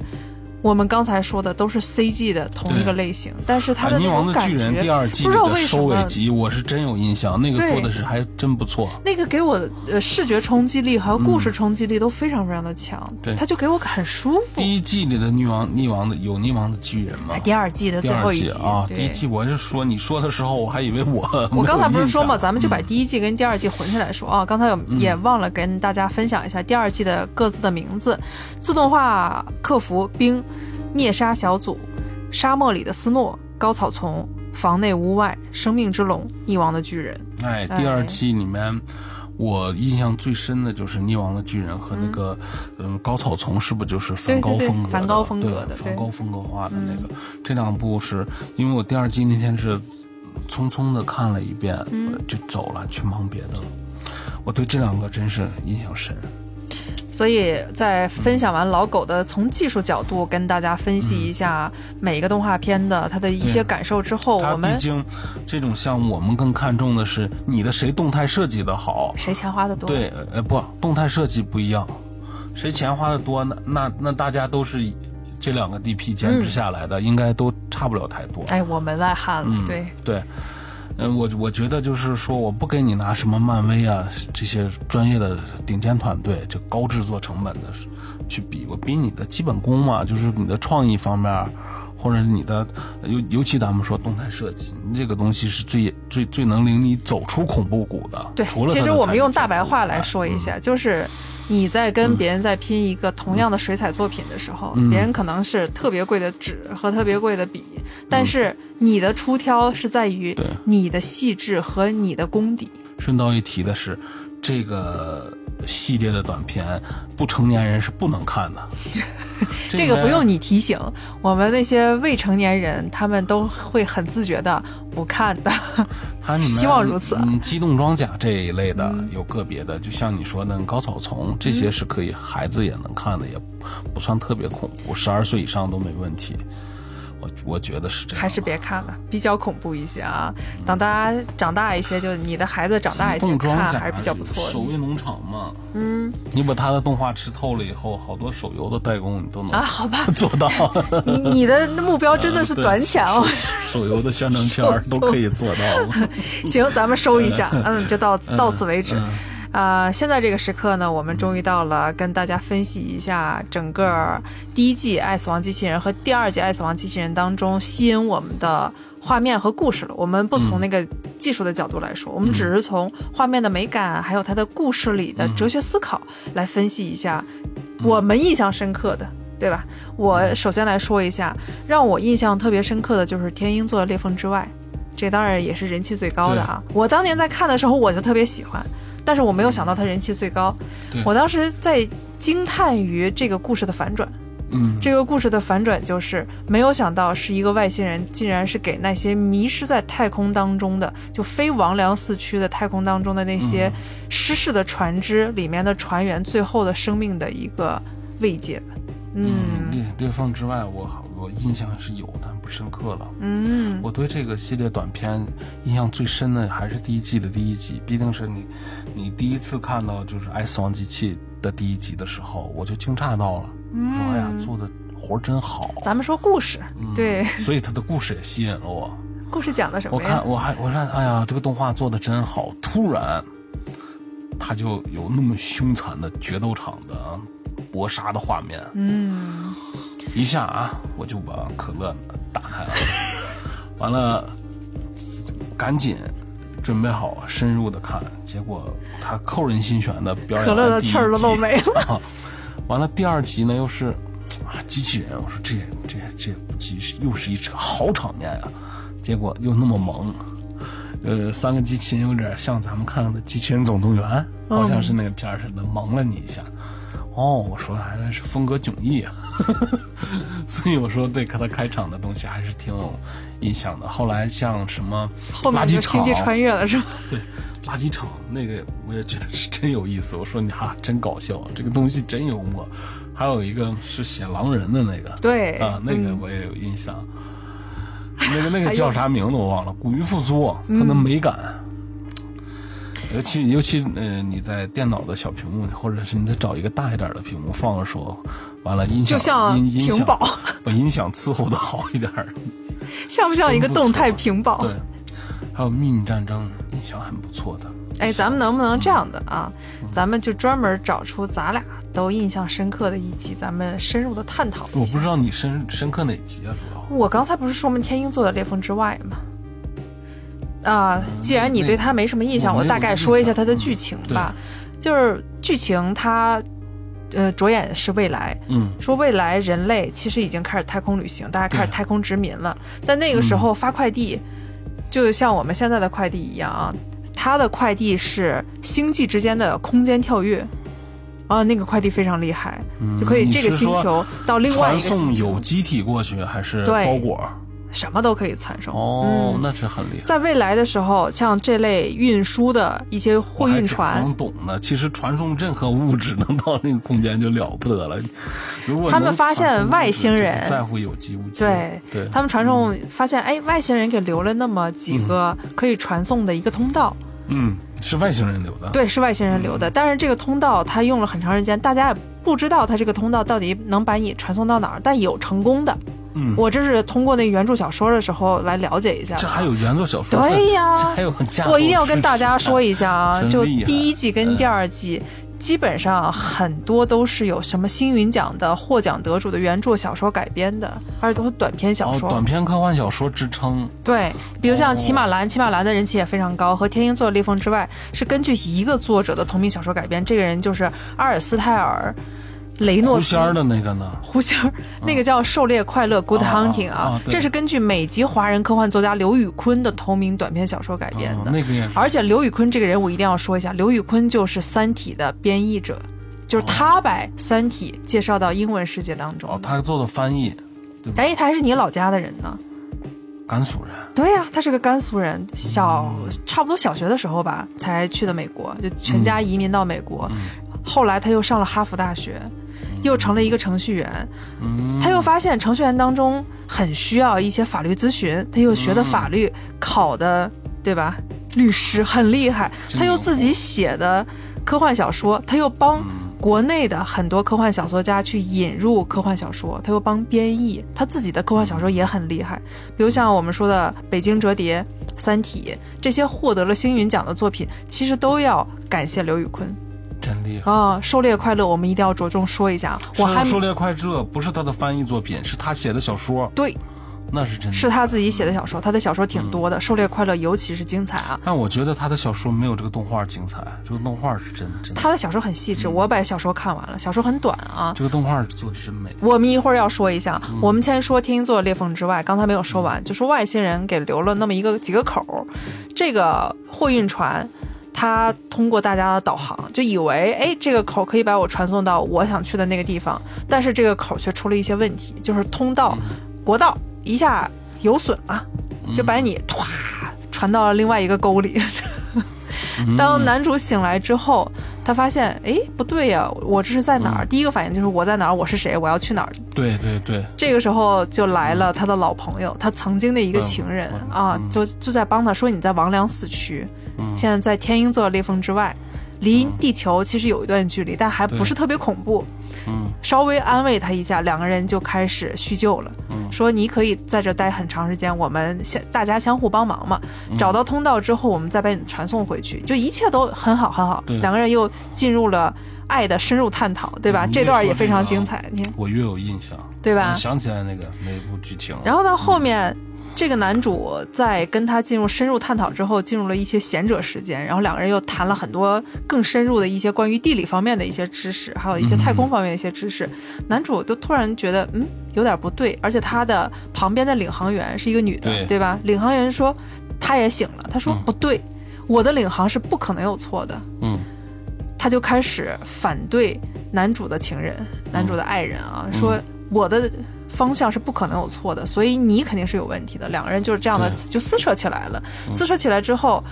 我们刚才说的都是 CG 的同一个类型，但是他的感的巨人》第觉，二季不知道里的收为什么尾集，我是真有印象，那个对做的是还真不错。那个给我的呃视觉冲击力还有故事冲击力都非常非常的强，嗯对他就给我很舒服。第一季里的女王溺亡的有溺亡的巨人吗？第二季的最后一集季啊，对第一季我是说你说的时候，我还以为我我刚才不是说嘛，咱们就把第一季跟第二季混起来说啊。刚才有嗯也忘了跟大家分享一下第二季的各自的名字：自动化客服兵、灭杀小组、沙漠里的斯诺、高草丛、房内屋外、生命之龙、溺亡的巨人。哎，哎第二季里面。我印象最深的就是《溺亡的巨人》和那个，嗯，高草丛是不是就是梵高风格的？梵高风格的梵高风格画的那个。这两部是因为我第二季那天是匆匆的看了一遍，嗯就走了，去忙别的了。我对这两个真是印象深。所以在分享完老狗的从技术角度跟大家分析一下每一个动画片的它的一些感受之后，我们毕竟这种项目，我们更看重的是你的谁动态设计的好。谁钱花的多？对，呃，不，动态设计不一样，谁钱花的多，那那那大家都是这两个 DP 坚持下来的，应该都差不了太多。哎，我门外汉了，嗯对。对，嗯、我我觉得就是说，我不给你拿什么漫威啊这些专业的顶尖团队，就高制作成本的去比，我比你的基本功嘛，就是你的创意方面。或者你的尤尤其咱们说动态设计，这个东西是最最最能领你走出恐怖谷的。对，除了其实我们用大白话来哎说一下，就是你在跟别人在拼一个同样的水彩作品的时候，嗯别人可能是特别贵的纸和特别贵的笔，但是你的出挑是在于你的细致和你的功底。顺道一提的是，这个系列的短片，不成年人是不能看的。这个不用你。提醒，我们那些未成年人，他们都会很自觉的不看的。他你们 希望如此啊嗯，机动装甲这一类的、有个别的，就像你说的高草丛，这嗯些是可以孩子也能看的，也不算特别恐怖，十二岁以上都没问题。我我觉得是这样。还是别看了，比较恐怖一些啊。等大家长大一些，就你的孩子长大一些看还是比较不错的。手艺农场嘛，嗯，你把他的动画吃透了以后，好多手游的代工你都能啊，好吧，做到。你你的目标真的是短浅哦。手游的宣传片儿都可以做到。行，咱们收一下，嗯，就到到此为止。嗯啊、现在这个时刻呢，我们终于到了跟大家分析一下整个第一季《爱死亡机器人》和第二季《爱死亡机器人》当中吸引我们的画面和故事了。我们不从那个技术的角度来说，我们只是从画面的美感，还有它的故事里的哲学思考来分析一下我们印象深刻的。对吧？我首先来说一下，让我印象特别深刻的就是《天鹰座的裂缝之外》，这当然也是人气最高的啊。我当年在看的时候，我就特别喜欢，但是我没有想到他人气最高对。我当时在惊叹于这个故事的反转。嗯，这个故事的反转就是没有想到是一个外星人，竟然是给那些迷失在太空当中的，就非王良四驱的太空当中的那些失事的船只里面的船员最后的生命的一个慰藉吧。嗯裂裂缝之外，我好我印象是有，但不深刻了。嗯，我对这个系列短片印象最深的还是第一季的第一集，毕竟是你你第一次看到就是《爱死亡机器》的第一集的时候，我就惊诧到了，嗯说哎呀，做的活儿真好。咱们说故事，对，所以他的故事也吸引了我。故事讲的什么呀看？我还我看，哎呀，这个动画做的真好。突然，他就有那么凶残的决斗场的搏杀的画面，嗯，一下啊，我就把可乐打开了，完了，赶紧准备好深入的看，结果他扣人心弦的表演可乐的气儿都集漏没了。啊，完了第二集呢又是啊机器人，我说这这这机又是一场好场面啊！结果又那么萌。呃，三个机器人有点像咱们看的《机器人总动员》，好像是那个片儿似的，萌了你一下。哦，我说原来是风格迥异啊，所以我说对他开场的东西还是挺有印象的。后来像什么后面垃圾场就星际，穿越了是吧？对，垃圾场那个我也觉得是真有意思。我说你哈、真搞笑，这个东西真幽默。还有一个是写狼人的那个，对啊，那个嗯我也有印象。那个那个叫啥名字我忘了，古鱼复苏，它的美感。尤其尤其呃，你在电脑的小屏幕，或者是你再找一个大一点的屏幕放的时候，完了音响就像音音响屏保把音响伺候的好一点儿。像不像一个动态屏保？对，还有秘密战争，印象很不错的。哎，咱们能不能这样的啊？咱们就专门找出咱俩都印象深刻的一集，咱们深入的探讨。我不知道你深深刻哪集啊，主要。我刚才不是说我们天鹰座的裂缝之外吗？啊，既然你对它没什么印象，我我大概说一下它的剧情吧。就是剧情它，呃，着眼是未来，嗯说未来人类其实已经开始太空旅行，大家开始太空殖民了。在那个时候发快递，就像我们现在的快递一样啊，它的快递是星际之间的空间跳跃。啊，那个快递非常厉害，嗯，就可以这个星球到另外一个星球传送有，机体过去还是包裹？什么都可以传送。哦，嗯那是很厉害。在未来的时候，像这类运输的一些货运船能，懂的。其实传送任何物质能到那个空间就了不得了。如果他们发现外星人在乎有机物机，对对，他们传送发现，哎，外星人给留了那么几个可以传送的一个通道，嗯，是外星人留的。对，是外星人留的。但是这个通道它用了很长时间，大家也不知道它这个通道到底能把你传送到哪儿，但有成功的。嗯，我这是通过那个原著小说的时候来了解一下。这还有原著小说，对呀这还有我一定要跟大家说一下啊，就第一季跟第二季。基本上很多都是有什么星云奖的获奖得主的原著小说改编的，而且都是短篇小哦，说。短篇科幻小说之称。对，比如像哦骑马兰，骑马兰的人气也非常高，和天鹰座的裂缝之外是根据一个作者的同名小说改编，这个人就是阿尔斯泰尔·雷诺兹狐仙儿的那个呢？狐仙儿，那个叫《狩猎快乐》（Good 哦 Hunting） 啊这是根据美籍华人科幻作家刘宇昆的同名短篇小说改编的。哦那个也是。而且刘宇昆这个人，我一定要说一下，刘宇昆就是《三体》的编译者，就是他把《三体》介绍到英文世界当中哦，的。他做的翻译，对吧？哎，他还是你老家的人呢？甘肃人。对呀、他是个甘肃人，小差不多小学的时候吧，才去的美国，就全家移民到美国。后来他又上了哈佛大学，又成了一个程序员。嗯，他又发现程序员当中很需要一些法律咨询，他又学的法律，考的对吧？律师很厉害，他又自己写的科幻小说，他又帮国内的很多科幻小说家去引入科幻小说，他又帮编译，他自己的科幻小说也很厉害，比如像我们说的《北京折叠》《三体》这些获得了星云奖的作品，其实都要感谢刘宇昆真厉害。啊！狩猎快乐，我们一定要着重说一下，我还狩猎快乐不是他的翻译作品，是他写的小说，对。那是真的。是他自己写的小说，他的小说挺多的，狩猎快乐》尤其是精彩啊。但我觉得他的小说没有这个动画精彩，这个动画是真真的，他的小说很细致，我把小说看完了，小说很短啊。这个动画做的真美。我们一会儿要说一下，我们先说天鹰座的裂缝之外，刚才没有说完，就说外星人给留了那么一个几个口，这个货运船。它通过大家的导航，就以为哎，这个口可以把我传送到我想去的那个地方，但是这个口却出了一些问题，就是通道、国道一下有损了，就把你唰传到了另外一个沟里。当男主醒来之后，他发现，哎，不对呀，我这是在哪儿？第一个反应就是我在哪儿？我是谁？我要去哪儿？对对对，这个时候就来了他的老朋友，他曾经的一个情人嗯啊，就就在帮他说你在王良四区，现在在天鹰座裂缝之外，离地球其实有一段距离，但还不是特别恐怖。嗯，稍微安慰他一下，两个人就开始叙旧了。嗯说你可以在这待很长时间，我们相大家相互帮忙嘛。嗯找到通道之后，我们再把你传送回去，就一切都很好很好。对两个人又进入了爱的深入探讨，对吧？嗯这段也非常精彩，你看我越有印象，对吧？想起来那个那部剧情。然后到后面，这个男主在跟他进入深入探讨之后，进入了一些贤者时间，然后两个人又谈了很多更深入的一些关于地理方面的一些知识，还有一些太空方面的一些知识。男主就突然觉得，嗯，有点不对，而且他的旁边的领航员是一个女的，对对吧？领航员说，他也醒了，他说、嗯不对，我的领航是不可能有错的。嗯他就开始反对男主的情人、男主的爱人啊，说我的方向是不可能有错的，所以你肯定是有问题的。两个人就是这样的就撕扯起来了，撕扯起来之后。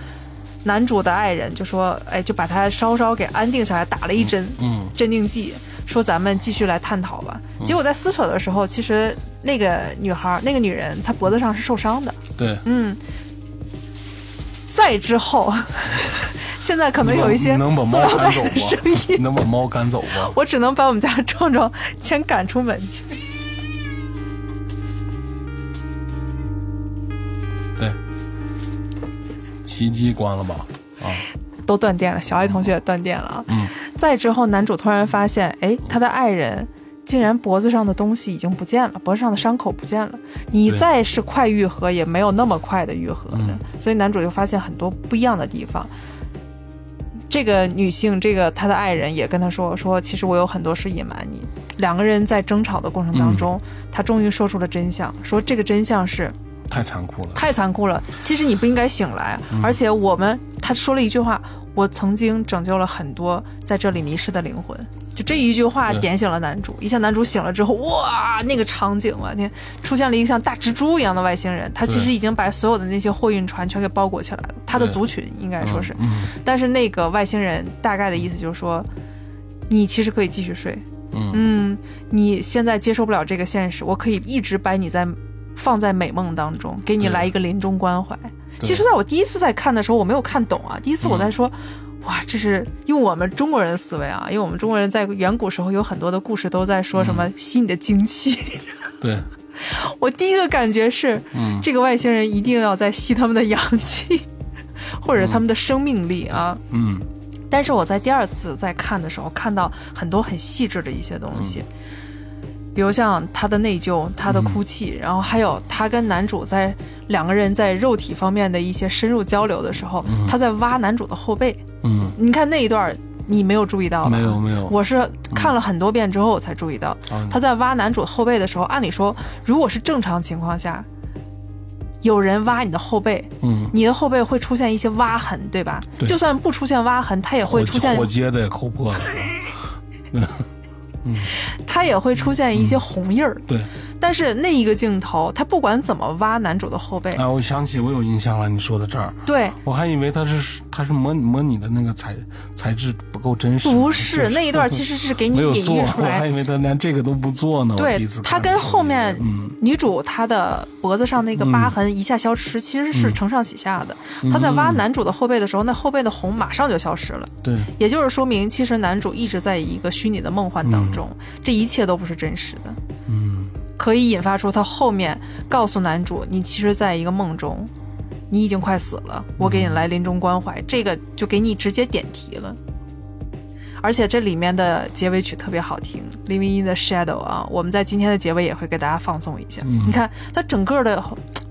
男主的爱人就说：“哎，就把他稍稍给安定下来，打了一针嗯镇定剂，说咱们继续来探讨吧。”结果在撕扯的时候，其实那个女孩、那个女人，她脖子上是受伤的。对，嗯，再之后，现在可能有一些你能把塑料袋猫赶走的声吗？音你，能把猫赶走吗？我只能把我们家壮壮先赶出门去。对，洗衣机关了吧？啊，都断电了，小爱同学也断电了啊。嗯再之后，男主突然发现，哎，他的爱人竟然脖子上的东西已经不见了，脖子上的伤口不见了。你再是快愈合，也没有那么快的愈合的。嗯所以男主就发现很多不一样的地方。这个女性，这个他的爱人也跟他说说，其实我有很多事隐瞒你。两个人在争吵的过程当中，他终于说出了真相，说这个真相是太残酷了。太残酷了。其实你不应该醒来，嗯而且我们他说了一句话：“我曾经拯救了很多在这里迷失的灵魂。”就这一句话点醒了男主，一下男主醒了之后，哇，那个场景，我天，出现了一个像大蜘蛛一样的外星人，他其实已经把所有的那些货运船全给包裹起来了，他的族群应该说是，嗯但是那个外星人大概的意思就是说，你其实可以继续睡，嗯。嗯，你现在接受不了这个现实，我可以一直把你在放在美梦当中，给你来一个临终关怀。其实，在我第一次在看的时候，我没有看懂啊。第一次我在说，嗯哇，这是用我们中国人的思维啊，因为我们中国人在远古时候有很多的故事都在说什嗯。么吸你的精气。对，我第一个感觉是，嗯。这个外星人一定要在吸他们的阳气，或者他们的生命力啊。嗯。但是我在第二次在看的时候，看到很多很细致的一些东西，比如像他的内疚、他的哭泣，然后还有他跟男主在两个人在肉体方面的一些深入交流的时候，他在挖男主的后背。嗯，你看那一段，你没有注意到吧？没有没有我是看了很多遍之后我才注意到，啊他在挖男主后背的时候，按理说，如果是正常情况下，有人挖你的后背，嗯，你的后背会出现一些挖痕，对吧？对就算不出现挖痕，它也会出现火接的也抠破了。它也会出现一些红印儿。对，但是那一个镜头，他不管怎么挖男主的后背，哎，我想起我有印象了，你说的这儿，对，我还以为他是他是模模拟的那个材材质不够真实，不是那一段其实是给你隐喻出来。我还以为他连这个都不做呢。对他跟后面嗯。女主她的脖子上那个疤痕一下消失，其实是承上启下的。他在挖男主的后背的时候，那后背的红马上就消失了。对。也就是说明，其实男主一直在一个虚拟的梦幻当中，这一切都不是真实的，嗯可以引发出他后面告诉男主，你其实在一个梦中，你已经快死了，我给你来临终关怀，这个就给你直接点题了。而且这里面的结尾曲特别好听，《Living in the Shadow》啊，我们在今天的结尾也会给大家放送一下。嗯你看它整个的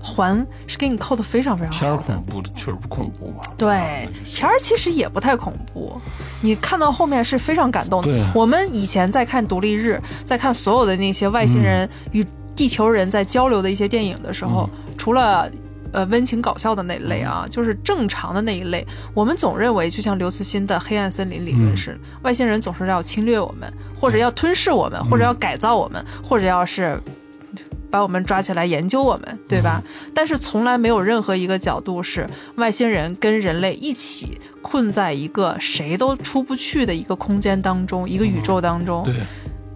环是给你扣的非常非常片儿，恐怖的确实不恐怖吧？对片儿其实也不太恐怖，你看到后面是非常感动的。我们以前在看独立日，在看所有的那些外星人与地球人在交流的一些电影的时候，除了。呃，温情搞笑的那一类啊，就是正常的那一类。我们总认为，就像刘慈欣的《黑暗森林》理论是，外星人总是要侵略我们，或者要吞噬我们，或者要改造我们，或者要是把我们抓起来研究我们，对吧？但是从来没有任何一个角度是外星人跟人类一起困在一个谁都出不去的一个空间当中，一个宇宙当中，对，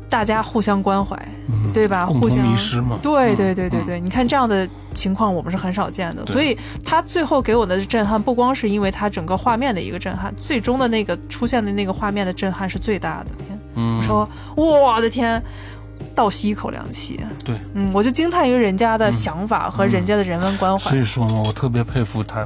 大家互相关怀，嗯对吧？互相迷失嘛。对嗯对对对对，你看这样的情况我们是很少见的，对所以他最后给我的震撼，不光是因为他整个画面的一个震撼，最终的那个出现的那个画面的震撼是最大的。嗯我，说我的天，倒吸一口凉气。对，嗯，我就惊叹于人家的想法和人家的人文关怀。所以说嘛，我特别佩服他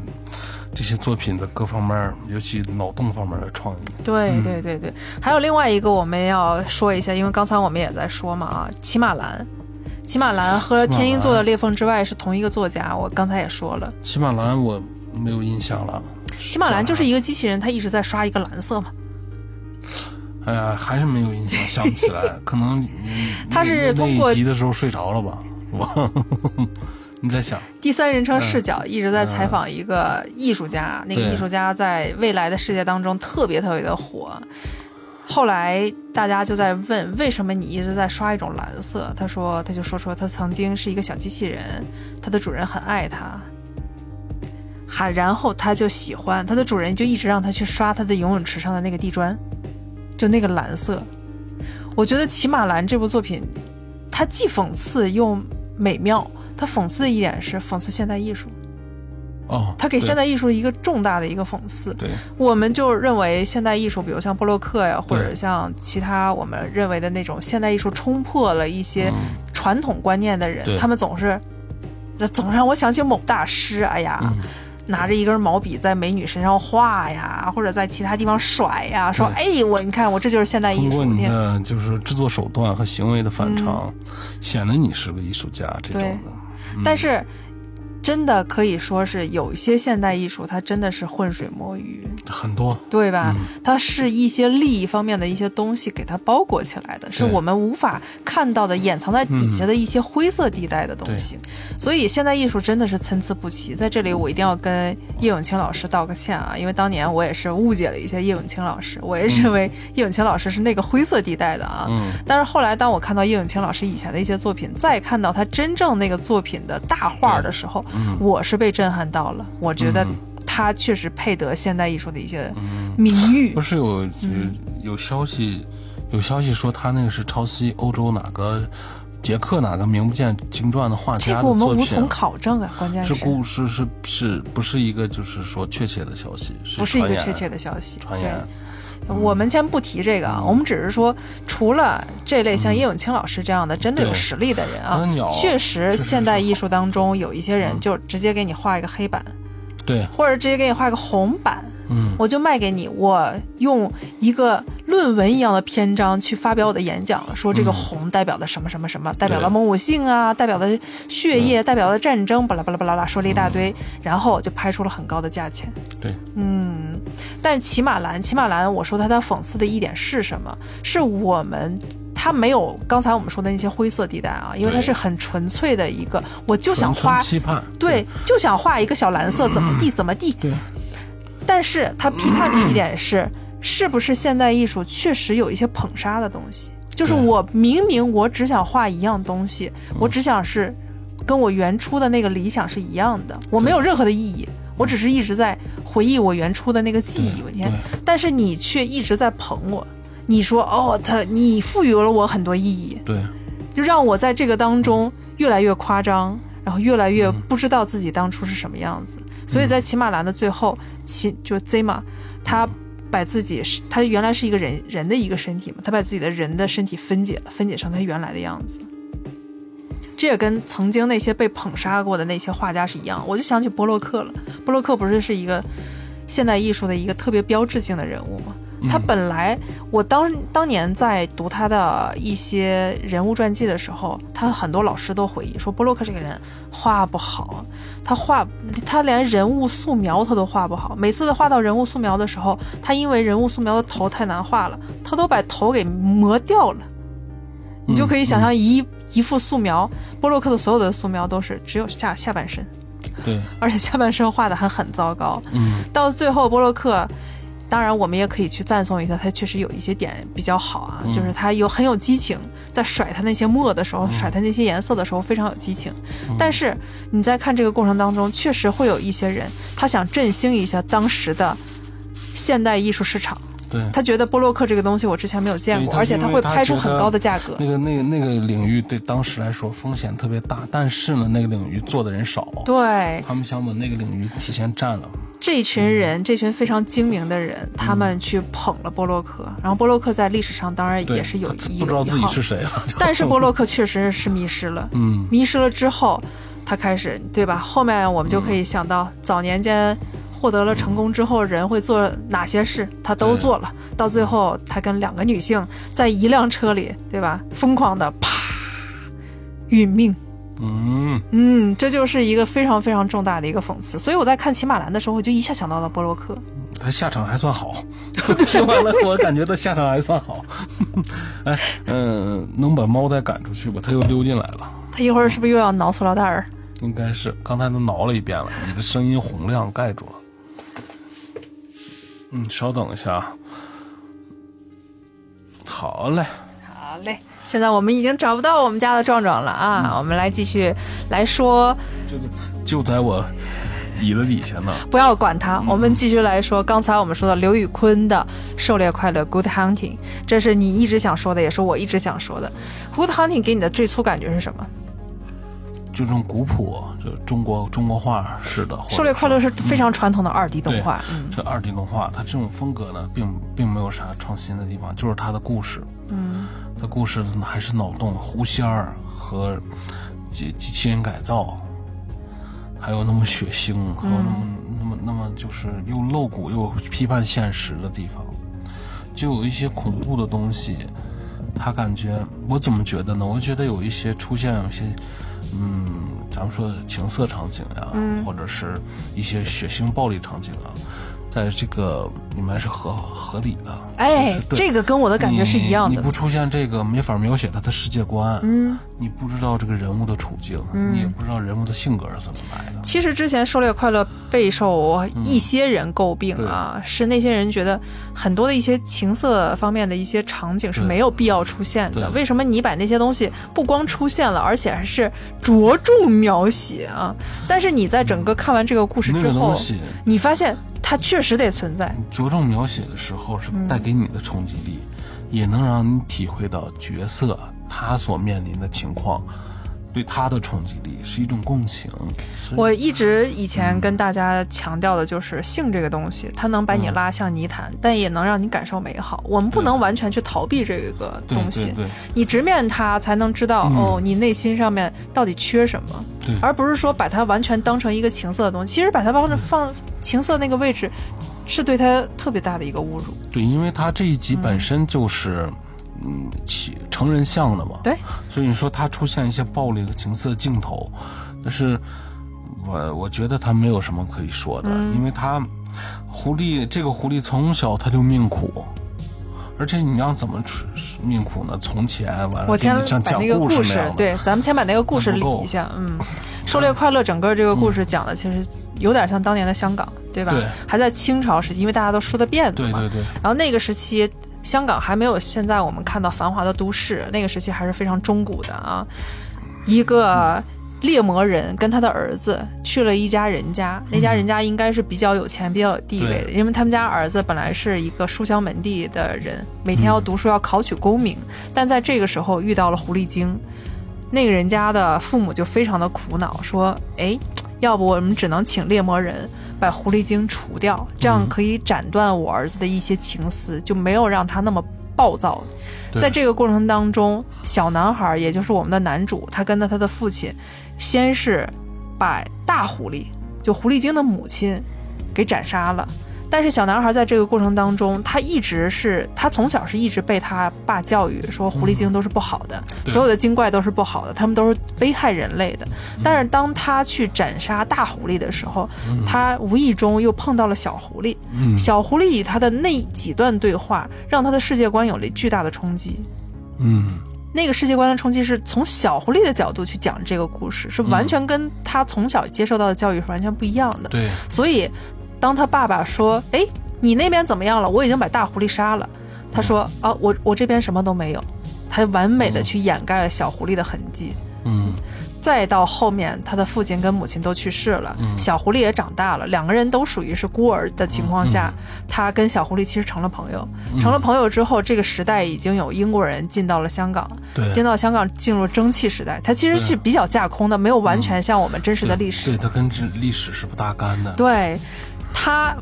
这些作品的各方面，尤其脑洞方面的创意。对嗯对对对，还有另外一个我们要说一下，因为刚才我们也在说嘛啊，骑马兰。骑马兰和天鹰座的裂缝之外是同一个作家，我刚才也说了。骑马兰我没有印象了。骑马兰就是一个机器人，他一直在刷一个蓝色嘛。哎呀，还是没有印象，想不起来。可能 他是通过集的时候睡着了吧？我，你在想第三人称视角一直在采访一个艺术家，那个艺术家在未来的世界当中特别特别的火。后来大家就在问，为什么你一直在刷一种蓝色？他说，他就说说他曾经是一个小机器人，他的主人很爱他，还然后他就喜欢他的主人，就一直让他去刷他的游泳池上的那个地砖。就那个蓝色，我觉得《骑马蓝》这部作品，它既讽刺又美妙。它讽刺的一点是讽刺现代艺术，哦，它给现代艺术一个重大的一个讽刺。对，我们就认为现代艺术，比如像波洛克呀，或者像其他我们认为的那种现代艺术，冲破了一些传统观念的人，他们总是总让我想起某大师。哎呀。拿着一根毛笔在美女身上画呀，或者在其他地方甩呀，说：“哎，我你看我这就是现代艺术。”你的就是制作手段和行为的反常，显得你是个艺术家这种的。但是。真的可以说是有一些现代艺术，它真的是浑水摸鱼，很多，对吧？它是一些利益方面的一些东西给它包裹起来的，是我们无法看到的、掩藏在底下的一些灰色地带的东西。所以现代艺术真的是参差不齐。在这里，我一定要跟叶永青老师道个歉啊，因为当年我也是误解了一些叶永青老师，我也认为叶永青老师是那个灰色地带的啊。嗯。但是后来，当我看到叶永青老师以前的一些作品，再看到他真正那个作品的大画的时候，我是被震撼到了，我觉得他确实配得现代艺术的一些名誉。不是有有消息，有消息说他那个是抄袭欧洲哪个捷克哪个名不见经传的画家的作品？这个我们无从考证啊，关键是是故事是是不是一个就是说确切的消息？不是一个确切的消息，传言。我们先不提这个啊，我们只是说，除了这类像叶永青老师这样的真的有实力的人啊，确实现代艺术当中有一些人就直接给你画一个黑板，对，或者直接给你画个红板。嗯，我就卖给你，我用一个论文一样的篇章去发表我的演讲，说这个红代表的什么什么什么，代表了某某性啊，代表的血液，代表的战争，巴拉巴拉巴拉拉，说了一大堆，然后就拍出了很高的价钱。对，嗯，但是骑马兰，骑马兰，我说他他讽刺的一点是什么？是我们他没有刚才我们说的那些灰色地带啊，因为它是很纯粹的一个，我就想画，对，就想画一个小蓝色，怎么地怎么地。对。但是他批判的一点是，是不是现代艺术确实有一些捧杀的东西？就是我明明我只想画一样东西，我只想是跟我原初的那个理想是一样的，我没有任何的意义，我只是一直在回忆我原初的那个记忆。我天！但是你却一直在捧我，你说哦，他你赋予了我很多意义，对，就让我在这个当中越来越夸张。然后越来越不知道自己当初是什么样子，所以在骑马兰的最后，骑就 Zima，，他把自己是他原来是一个人人的一个身体嘛，他把自己的人的身体分解了，分解成他原来的样子。这也跟曾经那些被捧杀过的那些画家是一样，我就想起波洛克了。波洛克不是是一个现代艺术的一个特别标志性的人物吗？他本来，我当当年在读他的一些人物传记的时候，他很多老师都回忆说，波洛克这个人画不好，他画他连人物素描他都画不好。每次他画到人物素描的时候，他因为人物素描的头太难画了，他都把头给磨掉了。你就可以想象一一幅素描，波洛克的所有的素描都是只有下下半身，对，而且下半身画的还很糟糕。嗯，到最后波洛克。当然，我们也可以去赞颂一下，他确实有一些点比较好啊，就是他有很有激情，在甩他那些墨的时候，甩他那些颜色的时候非常有激情。但是你在看这个过程当中，确实会有一些人，他想振兴一下当时的现代艺术市场。对，他觉得波洛克这个东西我之前没有见过，而且他会拍出很高的价格。那个、那个、那个领域对当时来说风险特别大，但是呢，那个领域做的人少。对，他们想把那个领域提前占了。这群人，这群非常精明的人，他们去捧了波洛克，然后波洛克在历史上当然也是有一不知道自己是谁了。但是波洛克确实是迷失了，嗯，迷失了之后，他开始对吧？后面我们就可以想到早年间获得了成功之后，人会做哪些事，他都做了。到最后，他跟两个女性在一辆车里，对吧？疯狂的啪。殒命。嗯，嗯，这就是一个非常非常重大的一个讽刺。所以我在看《骑马兰》的时候，我就一下想到了波洛克。他下场还算好，听完了我感觉他下场还算好。哎，嗯、能把猫再赶出去吧？他又溜进来了。他一会儿是不是又要挠塑料袋儿？应该是刚才都挠了一遍了，你的声音洪亮盖住了。嗯，稍等一下啊。好嘞，好嘞，现在我们已经找不到我们家的壮壮了啊！我们来继续来说，就是就在我椅子底下呢。不要管他，我们继续来说。刚才我们说的刘宇坤的《狩猎快乐》（Good Hunting），这是你一直想说的，也是我一直想说的。Good Hunting 给你的最初感觉是什么？就这种古朴，就中国中国画式的。《狩猎快乐》是非常传统的二 D 动画，嗯，这二 D 动画，它这种风格呢，并并没有啥创新的地方，就是它的故事。嗯，它故事还是脑洞、狐仙儿和机机器人改造，还有那么血腥，还有那么、那么那么就是又露骨又批判现实的地方，就有一些恐怖的东西。他感觉我怎么觉得呢？我觉得有一些出现，有些嗯，咱们说的情色场景呀、或者是一些血腥暴力场景啊，在这个里面是合合理的。哎是，这个跟我的感觉是一样的你。你不出现这个，没法描写他的世界观。嗯，你不知道这个人物的处境，你也不知道人物的性格是怎么来的。其实之前《狩猎快乐》备受一些人诟病啊，是那些人觉得很多的一些情色方面的一些场景是没有必要出现的。对为什么你把那些东西不光出现了，而且还是着重描写啊？但是你在整个看完这个故事之后你发现它确实得存在。着重描写的时候，是带给你的冲击力，也能让你体会到角色他所面临的情况，对他的冲击力是一种共情。我一直以前跟大家强调的就是性这个东西，它能把你拉向泥潭，但也能让你感受美好。我们不能完全去逃避这个东西，你直面它，才能知道、哦，你内心上面到底缺什么，而不是说把它完全当成一个情色的东西。其实把它放着放情色那个位置，是对他特别大的一个侮辱。对，因为他这一集本身就是嗯起成人像的嘛，对，所以你说他出现一些暴力和情色镜头，但是我我觉得他没有什么可以说的，嗯因为他狐狸这个狐狸从小他就命苦。而且你让怎么出命苦呢？从前完了，我讲把那个故事故事对，咱们先把那个故事理一下。嗯，狩猎快乐整个这个故事讲的其实有点像当年的香港，对吧？对还在清朝时期，因为大家都梳的辫子嘛。对对对，然后那个时期，香港还没有现在我们看到繁华的都市，那个时期还是非常中古的啊。一个猎魔人跟他的儿子去了一家人家，那家人家应该是比较有钱、比较有地位的，因为他们家儿子本来是一个书香门第的人，每天要读书，要考取功名，但在这个时候遇到了狐狸精，那个人家的父母就非常的苦恼，说：“哎，要不我们只能请猎魔人把狐狸精除掉，这样可以斩断我儿子的一些情思，就没有让他那么暴躁。”在这个过程当中，小男孩也就是我们的男主，他跟着他的父亲，先是把大狐狸，就狐狸精的母亲，给斩杀了。但是小男孩在这个过程当中，他一直是他从小是一直被他爸教育说狐狸精都是不好的，对所有的精怪都是不好的，他们都是危害人类的。但是当他去斩杀大狐狸的时候，他无意中又碰到了小狐狸。嗯小狐狸与他的那几段对话，让他的世界观有了巨大的冲击。嗯那个世界观的冲击是从小狐狸的角度去讲这个故事，是完全跟他从小接受到的教育是完全不一样的。对，所以，当他爸爸说：“哎，你那边怎么样了？我已经把大狐狸杀了。”他说：“啊，我我这边什么都没有。”他完美的去掩盖了小狐狸的痕迹。嗯再到后面，他的父亲跟母亲都去世了，嗯小狐狸也长大了，两个人都属于是孤儿的情况下，嗯他跟小狐狸其实成了朋友。成了朋友之后，这个时代已经有英国人进到了香港，对，进到香港进入蒸汽时代，它其实是比较架空的，没有完全像我们真实的历史。对，它跟这历史是不搭干的。对，他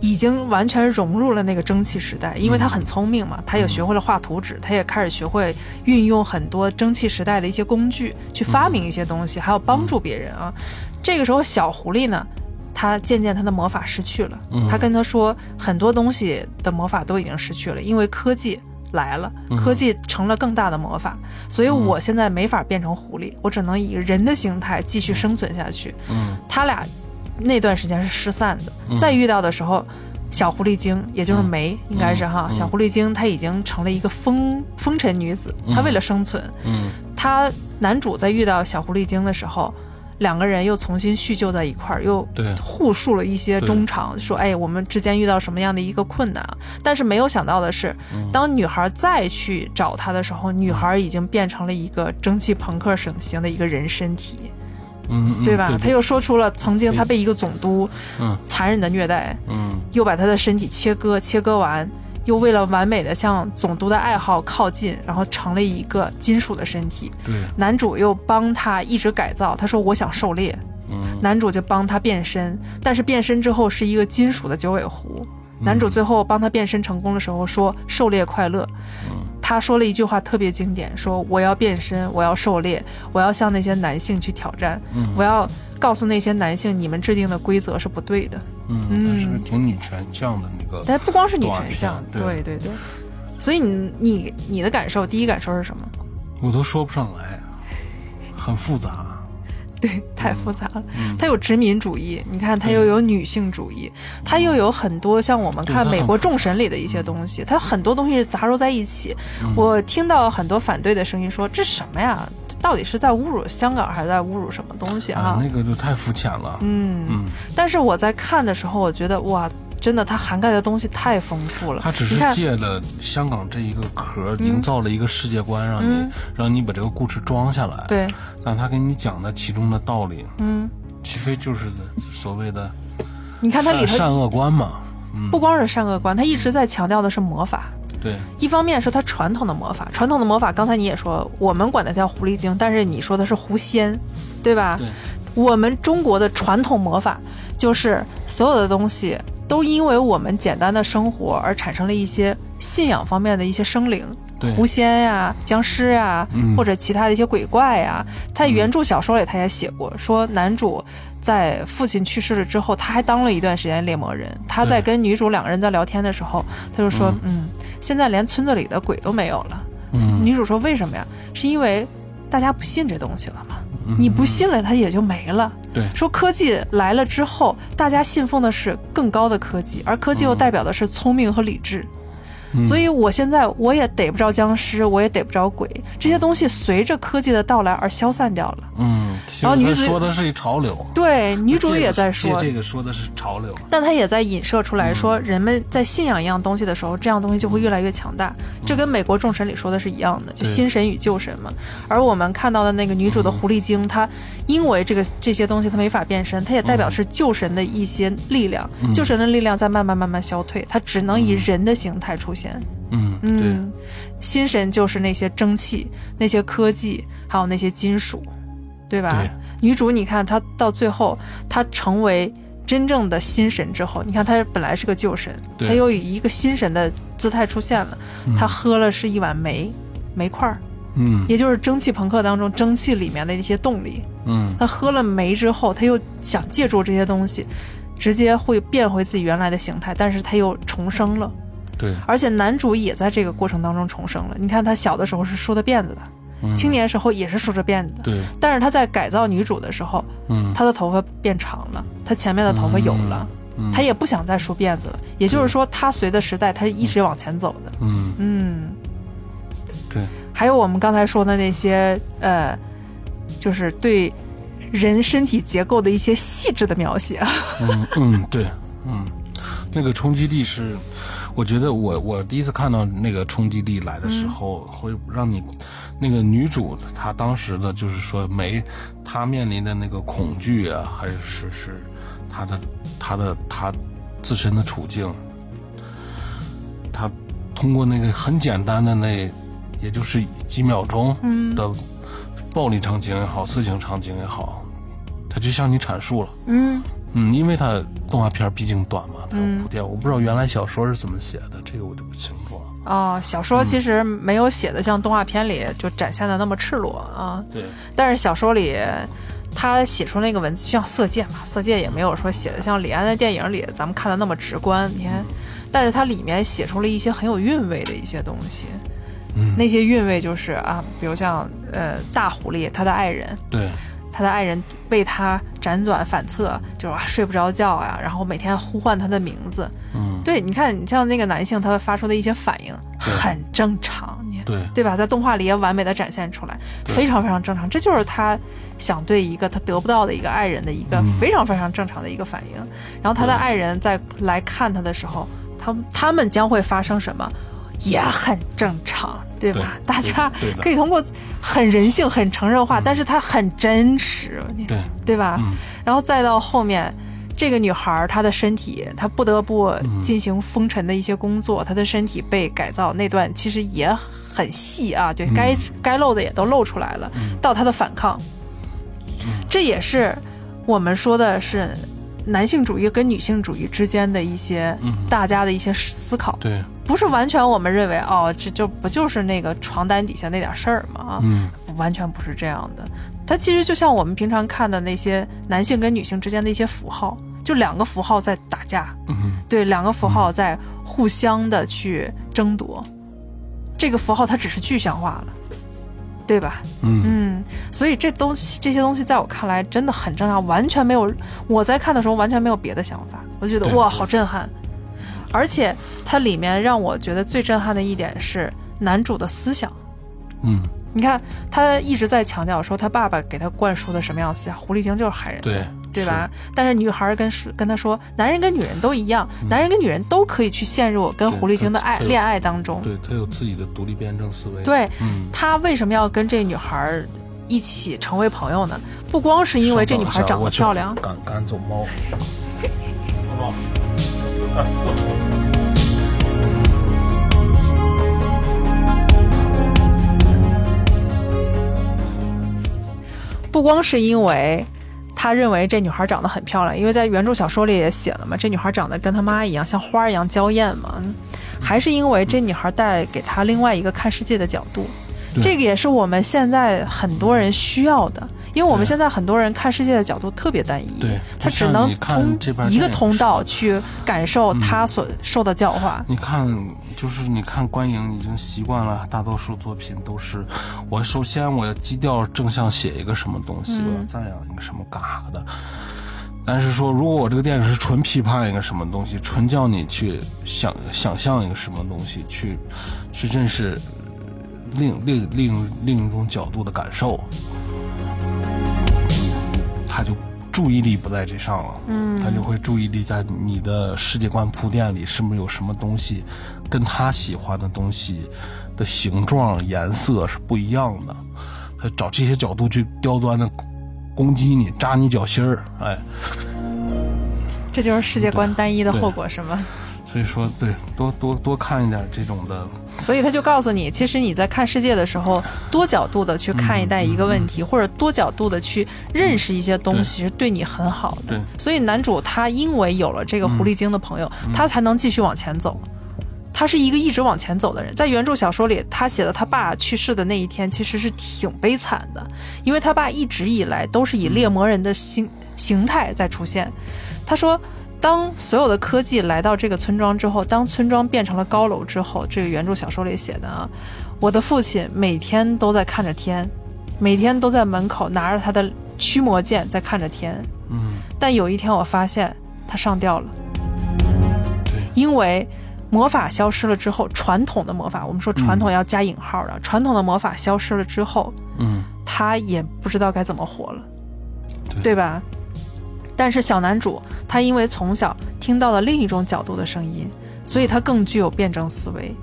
已经完全融入了那个蒸汽时代，因为他很聪明嘛，他也学会了画图纸，他也开始学会运用很多蒸汽时代的一些工具去发明一些东西，还要帮助别人啊。这个时候，小狐狸呢？他渐渐他的魔法失去了，他跟他说很多东西的魔法都已经失去了，因为科技来了，科技成了更大的魔法，所以我现在没法变成狐狸，我只能以人的形态继续生存下去。嗯他俩那段时间是失散的，再遇到的时候，小狐狸精也就是梅，应该是哈，小狐狸精她已经成了一个风风尘女子，她为了生存，嗯。她男主在遇到小狐狸精的时候。两个人又重新叙旧在一块儿，又对。互述了一些衷肠，说：“哎，我们之间遇到什么样的一个困难？”但是没有想到的是，当女孩再去找他的时候，女孩已经变成了一个蒸汽朋克型型的一个人身体，对吧？他又说出了曾经他被一个总督嗯。残忍的虐待，嗯。又把他的身体切割，切割完，又为了完美的向总督的爱好靠近，然后成了一个金属的身体。对，男主又帮他一直改造，他说我想狩猎，嗯。男主就帮他变身，但是变身之后是一个金属的九尾狐。男主最后帮他变身成功的时候说：“狩猎快乐。”他说了一句话特别经典，说：“我要变身，我要狩猎，我要向那些男性去挑战，我要告诉那些男性，你们制定的规则是不对的。嗯，嗯是挺女权向的那个，但不光是女权向，对对对对。所以你你你的感受，第一感受是什么？我都说不上来，很复杂。对，太复杂了。它有殖民主义，你看它又有女性主义，它又有很多像我们看美国众神里的一些东西，它很多东西是杂糅在一起。我听到很多反对的声音说：“这什么呀？到底是在侮辱香港，还是在侮辱什么东西啊啊，？”那个就太肤浅了。嗯，嗯，但是我在看的时候，我觉得哇，真的它涵盖的东西太丰富了。它只是，借了香港这一个壳，营造了一个世界观，让你嗯让你把这个故事装下来。，对，但他给你讲的其中的道理，嗯，其实就是所谓的你看它里头善善恶观嘛。嗯，不光是善恶观，它一直在强调的是魔法。对，一方面是它传统的魔法，传统的魔法，刚才你也说，我们管它叫狐狸精，但是你说的是狐仙，对吧？对，我们中国的传统魔法就是所有的东西都因为我们简单的生活而产生了一些信仰方面的一些生灵。对狐仙呀、僵尸呀，嗯或者其他的一些鬼怪呀，在原著小说里他也写过，说男主在父亲去世了之后，他还当了一段时间猎魔人。他在跟女主两个人在聊天的时候，他就说：“嗯现在连村子里的鬼都没有了。”嗯，女主说：“为什么呀？是因为大家不信这东西了吗？嗯你不信了，它也就没了。对，说科技来了之后，大家信奉的是更高的科技，而科技又代表的是聪明和理智。嗯所以我现在我也逮不着僵尸，我也逮不着鬼，这些东西随着科技的到来而消散掉了。嗯，然后女主说的是一潮流，对，女主也在说，借这个说的是潮流。但她也在引射出来说，人们在信仰一样东西的时候，这样东西就会越来越强大。这跟美国众神里说的是一样的，就新神与旧神嘛。而我们看到的那个女主的狐狸精，她因为这个这些东西她没法变身，她也代表是旧神的一些力量，旧神的力量在慢慢慢慢消退，她只能以人的形态出现。嗯，对，嗯，新神就是那些蒸汽、那些科技，还有那些金属，对吧？对女主，你看她到最后，她成为真正的新神之后，你看她本来是个旧神，她又以一个新神的姿态出现了。她喝了是一碗煤煤块儿，嗯也就是蒸汽朋克当中蒸汽里面的一些动力。嗯她喝了煤之后，她又想借助这些东西，直接会变回自己原来的形态，但是她又重生了。对，而且男主也在这个过程当中重生了。你看他小的时候是梳的辫子的，嗯青年时候也是梳着辫子的，对，但是他在改造女主的时候，嗯，他的头发变长了，他前面的头发有了，嗯他也不想再梳辫子了。也就是说，他随着时代，他是一直往前走的。嗯嗯，对，还有我们刚才说的那些呃，就是对人身体结构的一些细致的描写。嗯嗯，对，嗯，那个冲击力是，我觉得我我第一次看到那个冲击力来的时候，会让你那个女主她当时的就是说没她面临的那个恐惧啊，还是是是她的她的她自身的处境，她通过那个很简单的那，也就是几秒钟的暴力场景也好，色情场景也好，她就向你阐述了。嗯嗯，因为它动画片毕竟短嘛，它有铺垫。我不知道原来小说是怎么写的，这个我就不清楚了。哦，小说其实没有写的像动画片里就展现的那么赤裸啊。对，但是小说里，他写出那个文字，像《色戒》嘛，《色戒》也没有说写的像李安的电影里咱们看的那么直观。你看，但是它里面写出了一些很有韵味的一些东西。嗯，那些韵味就是啊，比如像呃大狐狸他的爱人，对，他的爱人为他辗转反侧，就是、啊、睡不着觉呀、然后每天呼唤他的名字。嗯，对，你看，你像那个男性，他发出的一些反应很正常，你对，对吧？在动画里也完美的展现出来，非常非常正常。这就是他想对一个他得不到的一个爱人的一个嗯非常非常正常的一个反应。然后他的爱人在来看他的时候，他他们将会发生什么，也很正常，对吧？对大家可以通过很人性、很成人化，但是它很真实，对，对吧？嗯然后再到后面，这个女孩她的身体，她不得不嗯进行封尘的一些工作，她的身体被改造，那段其实也很细啊，就该、嗯该露的也都露出来了。到她的反抗，嗯这也是我们说的是男性主义跟女性主义之间的一些嗯大家的一些思考，对，不是完全我们认为哦，这就不就是那个床单底下那点事儿吗？啊，嗯完全不是这样的。它其实就像我们平常看的那些男性跟女性之间的一些符号，就两个符号在打架，嗯对，两个符号在互相的去争夺。这个符号它只是具象化了，对吧？嗯嗯，所以这东西这些东西在我看来真的很正常，完全没有我在看的时候完全没有别的想法，我觉得哇好震撼，而且它里面让我觉得最震撼的一点是男主的思想。嗯，你看，他一直在强调说他爸爸给他灌输的什么样的思想，狐狸精就是害人的，对，对吧？但是女孩跟说跟他说，男人跟女人都一样，男人跟女人都可以去陷入跟狐狸精的爱恋爱当中。对他有自己的独立辩证思维。，对嗯，他为什么要跟这女孩一起成为朋友呢？不光是因为这女孩长得漂亮，赶赶走猫。好 不 不光是因为他认为这女孩长得很漂亮，因为在原著小说里也写了嘛，这女孩长得跟她妈一样，像花一样娇艳嘛，嗯还是因为这女孩带给他另外一个看世界的角度。这个也是我们现在很多人需要的，因为我们现在很多人看世界的角度特别单一，对他只能看通这边一个通道去感受他所受的教化。你看，就是你看观影已经习惯了，大多数作品都是我首先我要基调正向写一个什么东西，嗯我要赞扬一个什么干啥的。但是说，如果我这个电影是纯批判一个什么东西，纯叫你去想想象一个什么东西，去去认识另另另另一种角度的感受，他就注意力不在这上了，嗯。他就会注意力在你的世界观铺垫里，是不是有什么东西跟他喜欢的东西的形状、颜色是不一样的，他找这些角度去刁钻的攻击你，扎你脚心儿，哎，这就是世界观单一的后果，是吗？所以说，对，多多多看一点这种的，所以他就告诉你，其实你在看世界的时候，多角度的去看一待一个问题，或者多角度的去认识一些东西，是对你很好的。对。所以男主他因为有了这个狐狸精的朋友，他才能继续往前走。他是一个一直往前走的人，在原著小说里，他写的他爸去世的那一天，其实是挺悲惨的，因为他爸一直以来都是以猎魔人的形形态在出现。他说，当所有的科技来到这个村庄之后，当村庄变成了高楼之后，这个原著小说里写的啊，我的父亲每天都在看着天，每天都在门口拿着他的驱魔剑在看着天。嗯，但有一天我发现他上吊了，对，因为魔法消失了之后，传统的魔法，我们说传统要加引号的，传统的魔法消失了之后，嗯，他也不知道该怎么活了，对。对吧？但是小男主他因为从小听到了另一种角度的声音，所以他更具有辩证思维。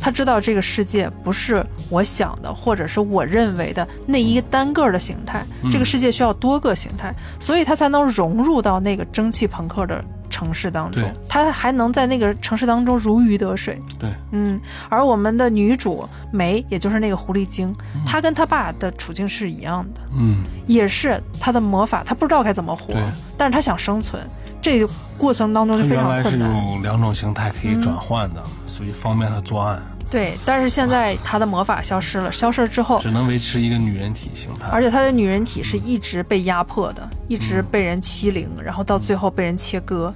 他知道这个世界不是我想的，或者是我认为的那一个单个的形态，这个世界需要多个形态，所以他才能融入到那个蒸汽朋克的城市当中对，他还能在那个城市当中如鱼得水。对，嗯，而我们的女主梅，也就是那个狐狸精，她跟她爸的处境是一样的，嗯，也是她的魔法，她不知道该怎么活对，但是她想生存，这个过程当中他是非原来是。有两种形态可以转换的，所以方便她作案，对，但是现在她的魔法消失了，消失了之后，只能维持一个女人体形态，而且她的女人体是一直被压迫的，一直被人欺凌，然后到最后被人切割。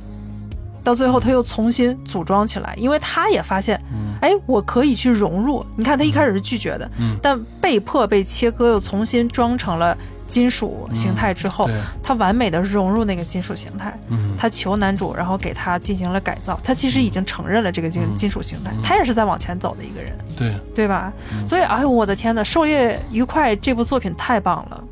到最后他又重新组装起来，因为他也发现，哎，我可以去融入。你看他一开始是拒绝的，嗯但被迫被切割，又重新装成了金属形态之后，对他完美的融入那个金属形态。嗯他求男主，然后给他进行了改造。他其实已经承认了这个金、嗯金属形态，他也是在往前走的一个人，对，对吧？嗯所以，哎呦，我的天呐，《狩猎愉快》这部作品太棒了。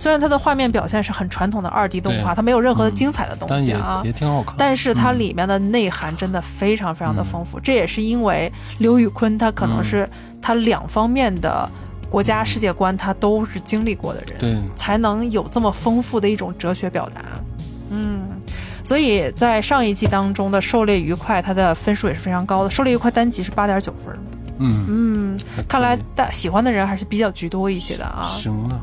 虽然它的画面表现是很传统的二 D 动画，它没有任何的嗯精彩的东西啊，也挺好看。但是它嗯里面的内涵真的非常非常的丰富。这也是因为刘宇坤他可能是他两方面的国家世界观他都是经历过的人，对，才能有这么丰富的一种哲学表达。嗯，所以在上一季当中的《狩猎愉快》，它的分数也是非常高的，《狩猎愉快》单集是八点九分。嗯，嗯，看来大喜欢的人还是比较居多一些的啊。行了。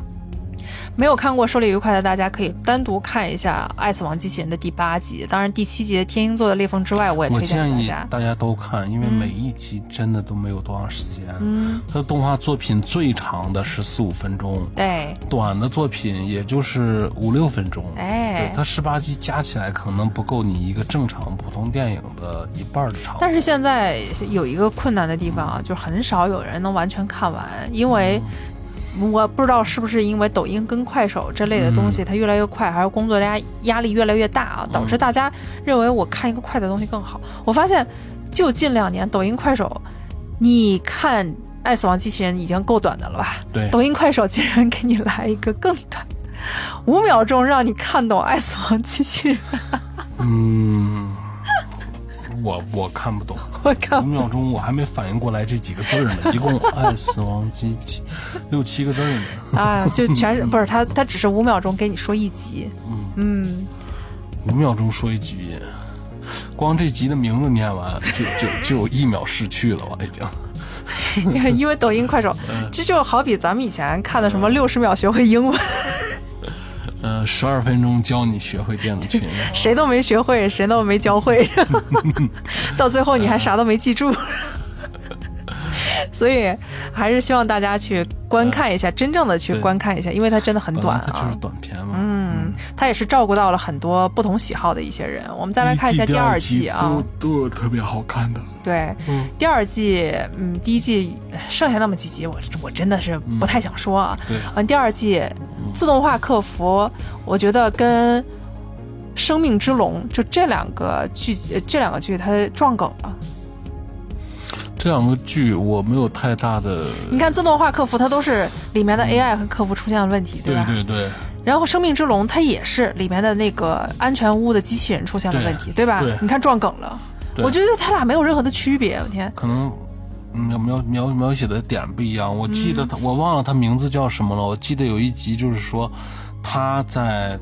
没有看过《狩猎愉快》的大家可以单独看一下《爱死亡机器人》的第八集，当然第七集的《天鹰座的裂缝之外》我也推荐建议大家。大家都看，因为每一集真的都没有多长时间。嗯，它的动画作品最长的十四五分钟，对，短的作品也就是五六分钟。哎对，它十八集加起来可能不够你一个正常普通电影的一半儿的长。但是现在有一个困难的地方啊，就是很少有人能完全看完，因为我不知道是不是因为抖音跟快手这类的东西它越来越快，还是工作压压力越来越大啊，导致大家认为我看一个快的东西更好。我发现，就近两年抖音、快手，你看《爱死亡机器人》已经够短的了吧？对，抖音、快手竟然给你来一个更短，五秒钟让你看懂《爱死亡机器人》，嗯，我我看不懂，我靠五！秒钟我还没反应过来这几个字儿呢，一共 爱死亡机器六七个字儿呢，啊，就全是 不是他，他只是五秒钟给你说一集，嗯，五秒钟说一集，光这集的名字念完就就就有一秒逝去了，我已经。因为抖音、快手，嗯。这就好比咱们以前看的什么六十秒学会英文，呃，十二分钟教你学会电子琴，谁都没学会，谁都没教会，到最后你还啥都没记住。所以还是希望大家去观看一下，真正的去观看一下，因为它真的很短啊就是。短片嘛。嗯，它也是照顾到了很多不同喜好的一些人。我们再来看一下第二季啊，都特别好看的。对，嗯第二季，嗯，第一季剩下那么几集，我我真的是不太想说啊。对嗯，第二季自动化客服，我觉得跟《生命之龙》就这两个剧，呃这两个剧它撞梗了。这两个剧我没有太大的，你看自动化客服，它都是里面的 AI 和客服出现了问题，对吧？对对，然后《生命之龙》它也是里面的那个安全屋的机器人出现了问题，对对吧？对你看撞梗了，我觉得它俩没有任何的区别。我天，可能描描描描写的点不一样。我记嗯得他，我忘了他名字叫什么了。我记得有一集就是说他在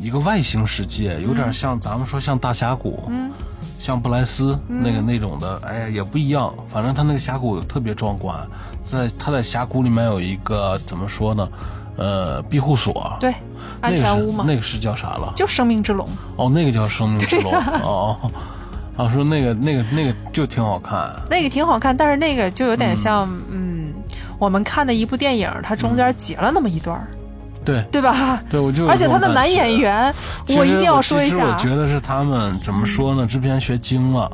一个外星世界，有点像咱们说像大峡谷，嗯像布莱斯那个那种的，哎呀也不一样。反正它那个峡谷特别壮观，在它在峡谷里面有一个怎么说呢？呃，庇护所，对，安全屋嘛，那个是那个是叫啥了？就生命之龙。哦，那个叫生命之龙。哦哦，啊，说那个那个那个就挺好看。那个挺好看，但是那个就有点像，嗯我们看的一部电影，它中间截了那么一段儿，对对吧？对，我就而且他的男演员，我一定要说一其实我，觉得是他们怎么说呢？制片学精了。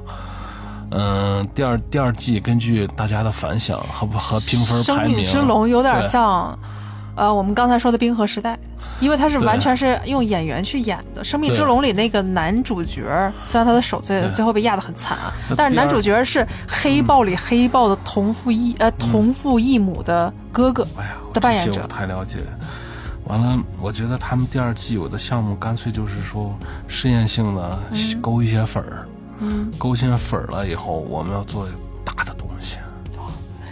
嗯，第二第二季根据大家的反响和和评分生排名，命之龙有点像，呃，我们刚才说的冰河时代，因为它是完全是用演员去演的。生命之龙里那个男主角，虽然他的手最最后被压得很惨但是男主角是黑豹里黑豹的同父异呃同父异母的哥哥。哎呀，我的扮演者这些我太了解。完了，我觉得他们第二季有的项目干脆就是说试验性的勾一些粉儿，嗯，勾一些粉儿了以后，我们要做大的东西。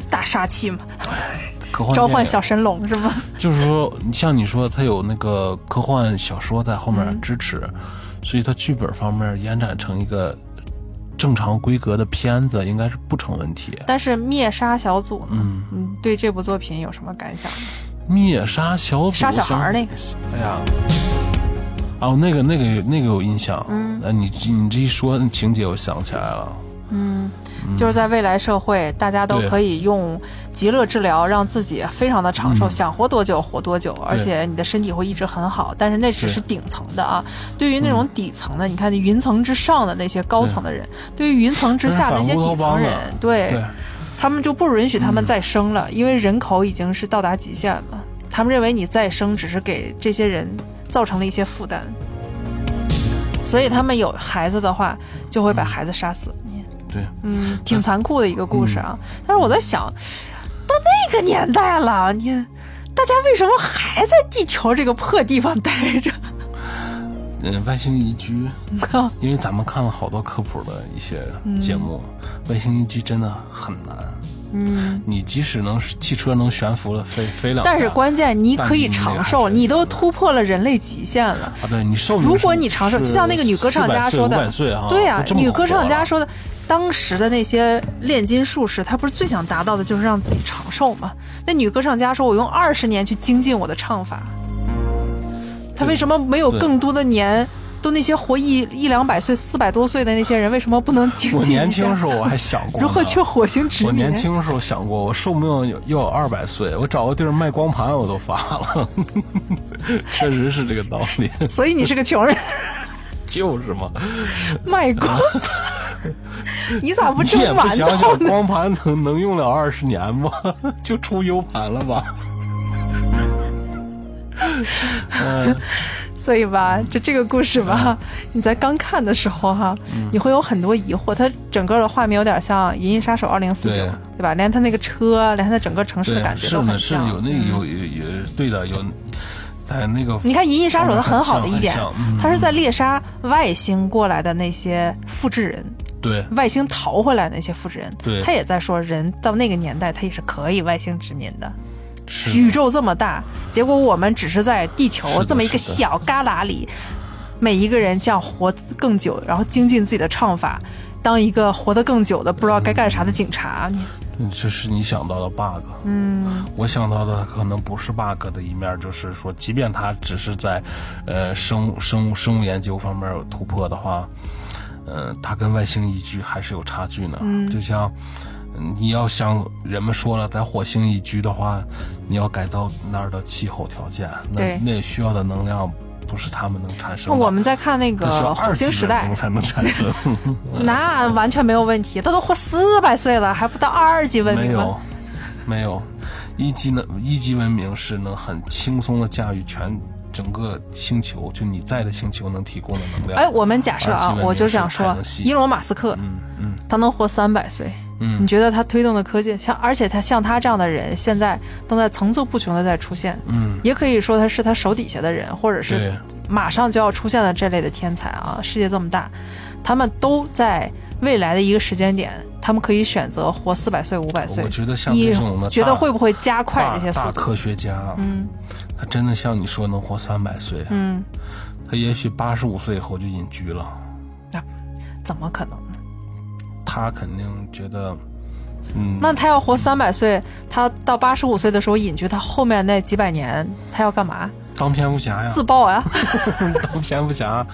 大杀器嘛，科幻召唤小神龙是吗？就是说，像你说，它有那个科幻小说在后嗯面支持，所以它剧本方面延展成一个正常规格的片子，应该是不成问题。但是灭杀小组呢？嗯，嗯，对这部作品有什么感想？灭杀小组杀小孩儿那个，哎呀，哦，那个那个那个有印象。嗯。呃，你你这一说，情节我想起来了。嗯，就是在未来社会，大家都可以用极乐治疗让自己非常的长寿，嗯。想活多久活多久，而且你的身体会一直很好。但是那只是顶层的啊，对于那种底层的，你看云层之上的那些高层的人，对于云层之下的那些底层人，对对，他们就不允许他们再生了，因为人口已经是到达极限了。他们认为你再生只是给这些人造成了一些负担，所以他们有孩子的话，就会把孩子杀死。你对，嗯，挺残酷的一个故事啊。但是我在想，到那个年代了，你大家为什么还在地球这个破地方待着？嗯，外星移居，因为咱们看了好多科普的一些节目，外星移居真的很难。嗯，你即使能汽车能悬浮了飞飞两，但是关键你可以长寿，你都突破了人类极限了。啊，对你寿如果你长寿，就像那个女歌唱家说的，500岁啊，对呀、都这么女歌唱家说的，当时的那些炼金术士，他不是最想达到的就是让自己长寿吗？那女歌唱家说，我用二十年去精进我的唱法，他为什么没有更多的年？都那些活一一两百岁、四百多岁的那些人，为什么不能经济我？年轻时候我还想过，如何去火星殖我？年轻时候想过，我寿命要要有二百岁，我找个地儿卖光盘我都发了，确实是这个道理，所以你是个穷人，就是嘛。卖光盘。你咋不你也不蒸馒想头呢？想光盘能能用了二十年吗？就出 U 盘了吧？嗯，所以吧，就这个故事吧，你在刚看的时候哈，嗯你会有很多疑惑。它整个的画面有点像《银翼杀手二零四九》，对对吧？连它那个车，连它的整个城市的，感觉都很像。是有那嗯有有有对的，有在那个你看《银翼杀手》它很好的一点很像很像嗯，它是在猎杀外星过来的那些复制人，对外星逃回来的那些复制人。对他也在说，人到那个年代，他也是可以外星殖民的。是宇宙这么大，结果我们只是在地球这么一个小旮旯里，每一个人这样活更久，然后精进自己的唱法，当一个活得更久的不知道该干啥的警察。你嗯这是你想到的 bug。嗯，我想到的可能不是 bug 的一面，就是说，即便他只是在，呃，生物生物生物研究方面有突破的话，呃，他跟外星宜居还是有差距呢。嗯，就像嗯你要像人们说了，在火星移居的话，你要改造那儿的气候条件，那那需要的能量不是他们能产生的。我们在看那个火星时代，才能产生。那完全没有问题，他都活四百岁了，还不到二级文明没有？，没有，一级能，一级文明是能很轻松的驾驭全整个星球，就你在的星球能提供的能量。哎，我们假设啊我就想说伊隆马斯克，嗯嗯他能活三百岁，嗯你觉得他推动的科技，像而且他像他这样的人，现在都在层出不穷的在出现，嗯，也可以说他是他手底下的人，或者是对，马上就要出现的这类的天才啊！世界这么大，他们都在未来的一个时间点，他们可以选择活四百岁、五百岁我。觉得像你这种的觉得会不会加快这些速度？大科学家，嗯他真的像你说能活三百岁，嗯，他也许八十五岁以后就隐居了，那怎么可能呢？他肯定觉得，嗯，那他要活三百岁，他到八十五岁的时候隐居，他后面那几百年他要干嘛？当蝙蝠侠呀，自爆啊，当蝙蝠侠，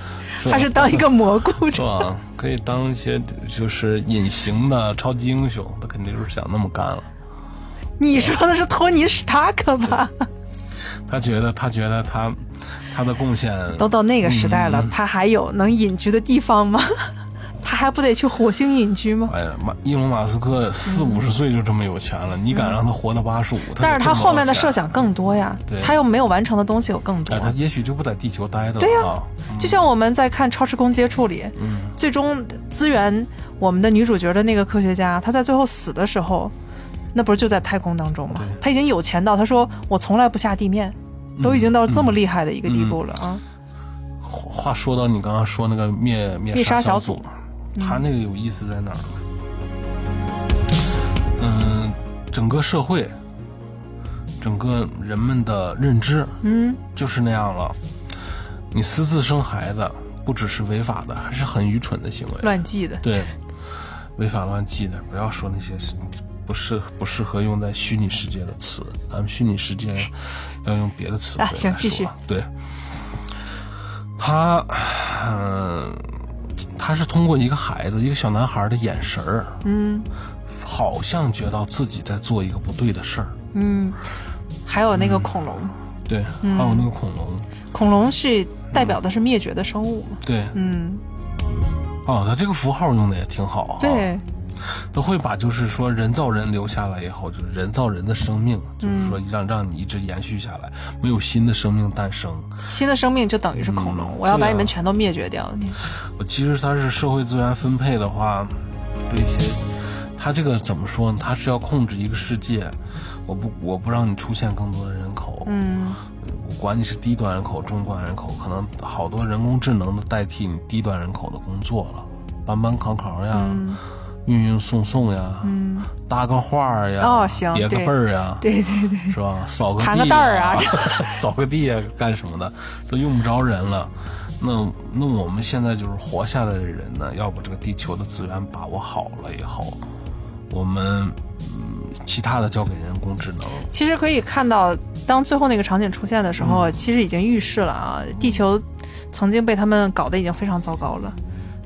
是 还是当一个蘑菇？是吧？可以当一些就是隐形的超级英雄，他肯定就是想那么干了。你说的是托尼·史塔克吧？他觉得，他觉得他他的贡献，都到那个时代了，他还有能隐居的地方吗？他还不得去火星隐居吗？哎呀，马伊隆马斯克四五十岁就这么有钱了，你敢让他活到八十五？嗯但是他后面的设，想更多呀对，他又没有完成的东西有更多哎，。他也许就不在地球待着了。对呀啊就像我们在看《超时空接触》里，嗯最终资源我们的女主角的那个科学家，她在最后死的时候，那不是就在太空当中吗对？他已经有钱到他说我从来不下地面，都已经到这么厉害的一个地步了啊！话说到你刚刚说那个灭灭灭杀小小组，他那个有意思在哪儿呢？嗯，整个社会，整个人们的认知嗯，就是那样了。你私自生孩子，不只是违法的，还是很愚蠢的行为。乱记的。对，违法乱纪的，不要说那些不适不适合用在虚拟世界的词，咱们虚拟世界要用别的词汇啊行继续。对，他，嗯、他是通过一个孩子，一个小男孩的眼神儿，嗯好像觉得自己在做一个不对的事儿。嗯，还有那个恐龙，对，还有那个恐龙，恐龙是代表的是灭绝的生物嘛？对，嗯，哦，他这个符号用的也挺好啊。对，都会把就是说人造人留下来以后，就是人造人的生命，就是说让让你一直延续下来，没有新的生命诞生。新的生命就等于是恐龙，我要把你们全都灭绝掉。你我其实它是社会资源分配的话，对一些，它这个怎么说呢？它是要控制一个世界，我不我不让你出现更多的人口，嗯我管你是低端人口、中端人口，可能好多人工智能都代替你低端人口的工作了，搬搬扛扛呀，运运送送呀，嗯，搭个话儿呀，哦行叠个被儿呀，对对对，是吧？扫个地弹个袋儿啊 扫个地啊，干什么的都用不着人了。那那我们现在就是活下来的人呢，要把这个地球的资源把握好了以后，我们嗯其他的交给人工智能。其实可以看到，当最后那个场景出现的时候，其实已经预示了啊，地球曾经被他们搞得已经非常糟糕了。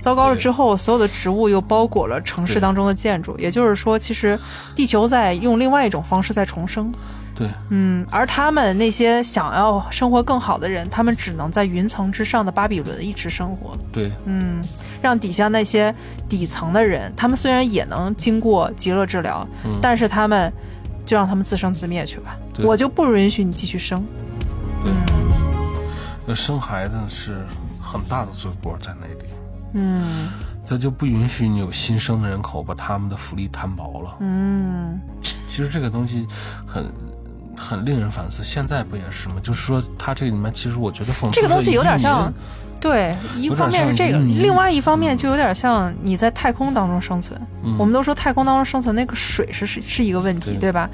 糟糕了之后，所有的植物又包裹了城市当中的建筑，也就是说，其实地球在用另外一种方式在重生。对，嗯，而他们那些想要生活更好的人，他们只能在云层之上的巴比伦一直生活。对，嗯，让底下那些底层的人，他们虽然也能经过极乐治疗，但是他们就让他们自生自灭去吧，我就不允许你继续生。对，那生孩子是很大的罪过在那里。嗯他就不允许你有新生的人口，把他们的福利摊薄了。嗯，其实这个东西很很令人反思。现在不也是吗？就是说，它这里面其实我觉得讽刺这个东西有点像，对，一方面是这个，另外一方面就有点像你在太空当中生存。嗯我们都说太空当中生存那个水是是是一个问题，对对吧？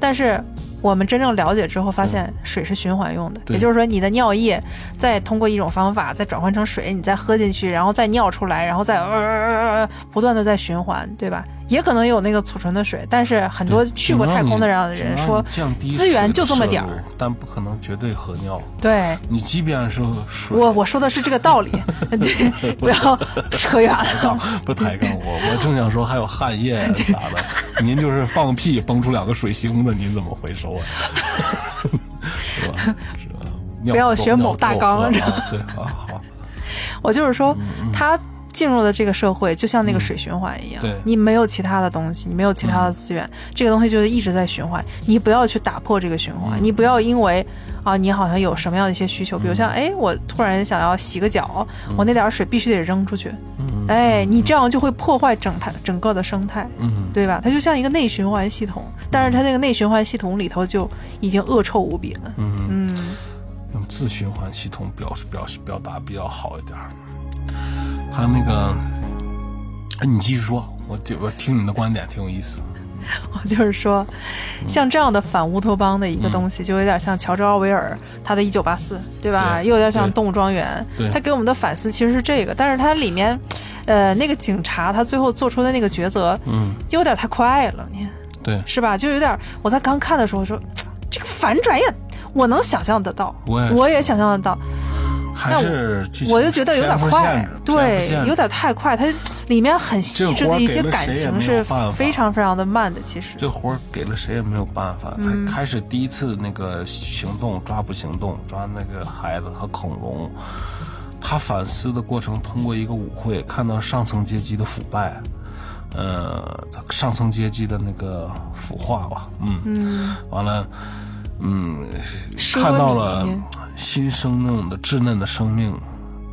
但是我们真正了解之后，发现水是循环用的，对也就是说，你的尿液再通过一种方法再转换成水，你再喝进去，然后再尿出来，然后再呃呃呃不断的在循环，对吧？也可能有那个储存的水，但是很多去过太空的人说，资源就这么点儿但不可能绝对喝尿。对你即便是水，我我说的是这个道理，对，不要扯远了。不抬杠我，我正想说还有汗液 啥的，您就是放屁崩出两个水星子，您怎么回收啊？是吧？是吧？不要够学某大纲尿够喝啊对，好好，我就是说，他进入了这个社会就像那个水循环一样，对你没有其他的东西，你没有其他的资源，这个东西就是一直在循环。你不要去打破这个循环，你不要因为啊，你好像有什么样的一些需求，比如像哎，我突然想要洗个脚，我那点水必须得扔出去，嗯哎，你这样就会破坏整态整个的生态。嗯，对吧？它就像一个内循环系统，但是它那个内循环系统里头就已经恶臭无比了。嗯嗯用自循环系统表示表示表达比较好一点儿。还有那个，哎，你继续说，我听我听你的观点挺有意思。我就是说，像这样的反乌托邦的一个东西，就有点像乔治奥威尔他的《一九八四》，对吧？对又有点像《动物庄园。对》，他给我们的反思其实是这个，但是它里面，呃，那个警察他最后做出的那个抉择，嗯，有点太快了，你。对，是吧？就有点，我在刚看的时候说，这个反转也我能想象得到，我也我也想象得到，还是我就觉得有点快，对有点太快，它里面很细致的一些感情是非常非常的慢的，其实。这活儿给了谁也没有办法。嗯他开始第一次那个行动抓捕行动，抓那个孩子和恐龙，他反思的过程通过一个舞会看到上层阶级的腐败，呃，上层阶级的那个腐化吧，嗯，嗯，完了，嗯，看到了新生那种的稚嫩的生命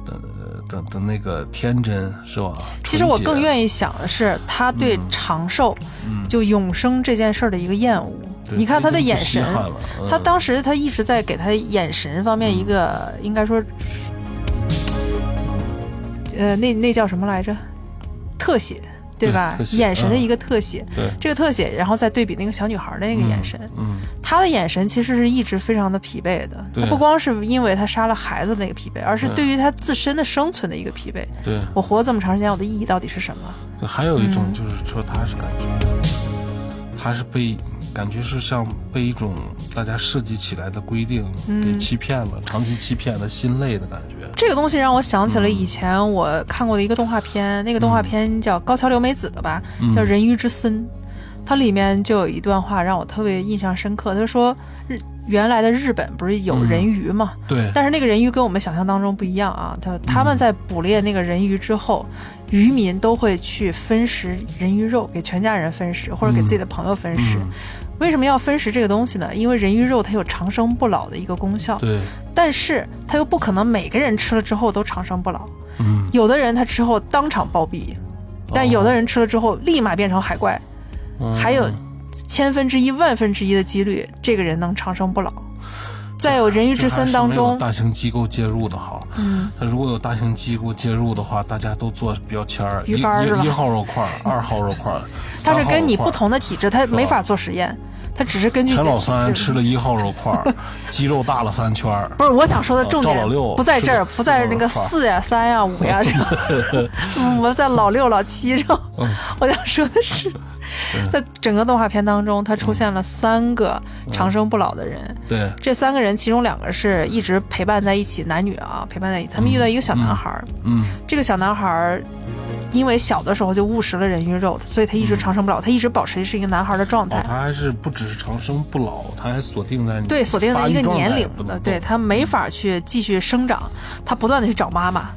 的的的那个天真，是吧？其实我更。愿意想的是，他对长寿、就永生这件事儿的一个厌恶。嗯你看他的眼神他当时他一直在给他眼神方面一个，应该说，呃，那那叫什么来着？特写，对吧眼神的一个特写。对，这个特写，然后再对比那个小女孩的那个眼神，嗯，她的眼神其实是一直非常的疲惫的。对她不光是因为她杀了孩子那个疲惫，而是对对于她自身的生存的一个疲惫。对。我活了这么长时间，我的意义到底是什么？对还有一种嗯就是说，她是感觉他是被感觉是像被一种大家设计起来的规定给欺骗了，长期欺骗了心累的感觉。这个东西让我想起了以前我看过的一个动画片，那个动画片叫高桥留美子的吧，叫《人鱼之森》，它里面就有一段话让我特别印象深刻。他说日原来的日本不是有人鱼嘛，对，但是那个人鱼跟我们想象当中不一样啊。他他们在捕猎那个人鱼之后，渔民都会去分食人鱼肉，给全家人分食，或者给自己的朋友分食。嗯为什么要分食这个东西呢？因为人鱼肉它有长生不老的一个功效，对，但是它又不可能每个人吃了之后都长生不老。嗯，有的人他吃后当场暴毙，但有的人吃了之后立马变成海怪，嗯还有千分之一、万分之一的几率，这个人能长生不老。在有人鱼之森当中，大型机构介入的好。嗯，他如果有大型机构介入的话，大家都做标签儿，一鱼干儿是吧一一号肉块儿，二号肉块儿，它是跟你不同的体质，它没法做实验，他只是根据你陈老三吃了一号肉块儿，肌肉大了三圈儿。不是我想说的重点不在这儿，不在那个四呀、三呀、五呀上，嗯我在老六、老七上。嗯我想说的是，在整个动画片当中，他出现了三个长生不老的人。对，这三个人，其中两个是一直陪伴在一起，男女啊陪伴在一起。他们遇到一个小男孩儿，嗯这个小男孩儿因为小的时候就误食了人鱼肉，所以他一直长生不老，他一直保持的是一个男孩的状态。哦，他还是不只是长生不老，他还锁定在对，锁定在一个年龄的，对他没法去继续生长，他不断的去找妈妈。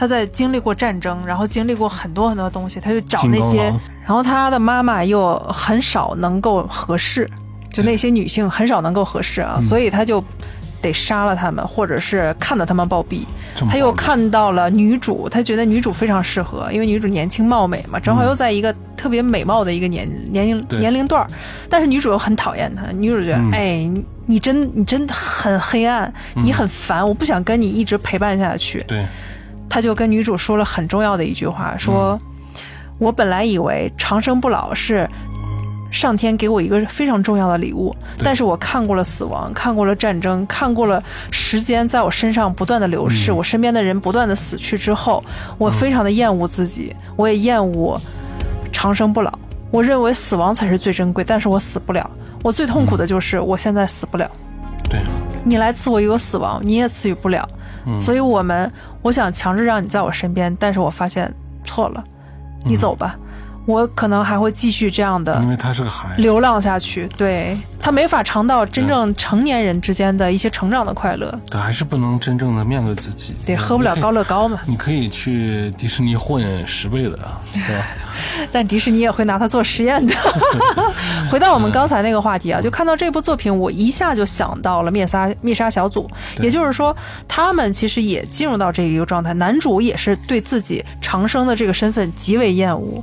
他在经历过战争，然后经历过很多很多东西，他就找那些然后他的妈妈又很少能够合适，就那些女性很少能够合适啊，所以他就得杀了他们，或者是看到他们暴毙。他又看到了女主，他觉得女主非常适合，因为女主年轻貌美嘛，正好又在一个特别美貌的一个年年龄年龄段儿，但是女主又很讨厌他，女主觉得，嗯。哎，你你真你真的很黑暗，你很烦，我不想跟你一直陪伴下去。对，他就跟女主说了很重要的一句话，说：“我本来以为长生不老是上天给我一个非常重要的礼物，但是我看过了死亡，看过了战争，看过了时间在我身上不断的流逝，嗯我身边的人不断的死去之后，我非常的厌恶自己，我也厌恶长生不老。我认为死亡才是最珍贵，但是我死不了。我最痛苦的就是我现在死不了。对，你来赐我一个死亡，你也赐予不了。嗯。所以我们，我想强制让你在我身边，但是我发现错了，你走吧，我可能还会继续这样的因为他是个孩子，流浪下去。对他没法尝到真正成年人之间的一些成长的快乐，他还是不能真正的面对自己，得喝不了高乐高嘛。你可以去迪士尼混十倍的，对吧？但迪士尼也会拿它做实验的。回到我们刚才那个话题啊，就看到这部作品，我一下就想到了灭杀灭杀小组，也就是说，他们其实也进入到这一个状态，男主也是对自己长生的这个身份极为厌恶。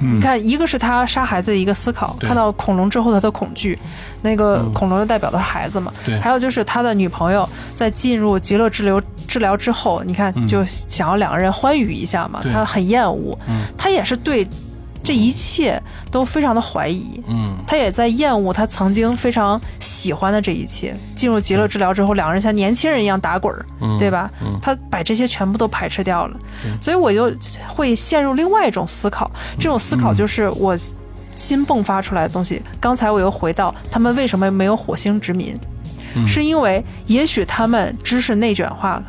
嗯。你看，一个是他杀孩子的一个思考，看到恐龙之后他的恐惧，那个恐龙就代表的是孩子嘛。对。还有就是他的女朋友在进入极乐之流治疗之后，你看就想要两个人欢愉一下嘛，对。他很厌恶，嗯。他也是对这一切都非常的怀疑。嗯，他也在厌恶他曾经非常喜欢的这一切。进入极乐治疗之后，两个人像年轻人一样打滚儿，嗯对吧？嗯他把这些全部都排斥掉了，所以我就会陷入另外一种思考。这种思考就是我新迸发出来的东西。刚才我又回到他们为什么没有火星殖民，嗯是因为也许他们知识内卷化了。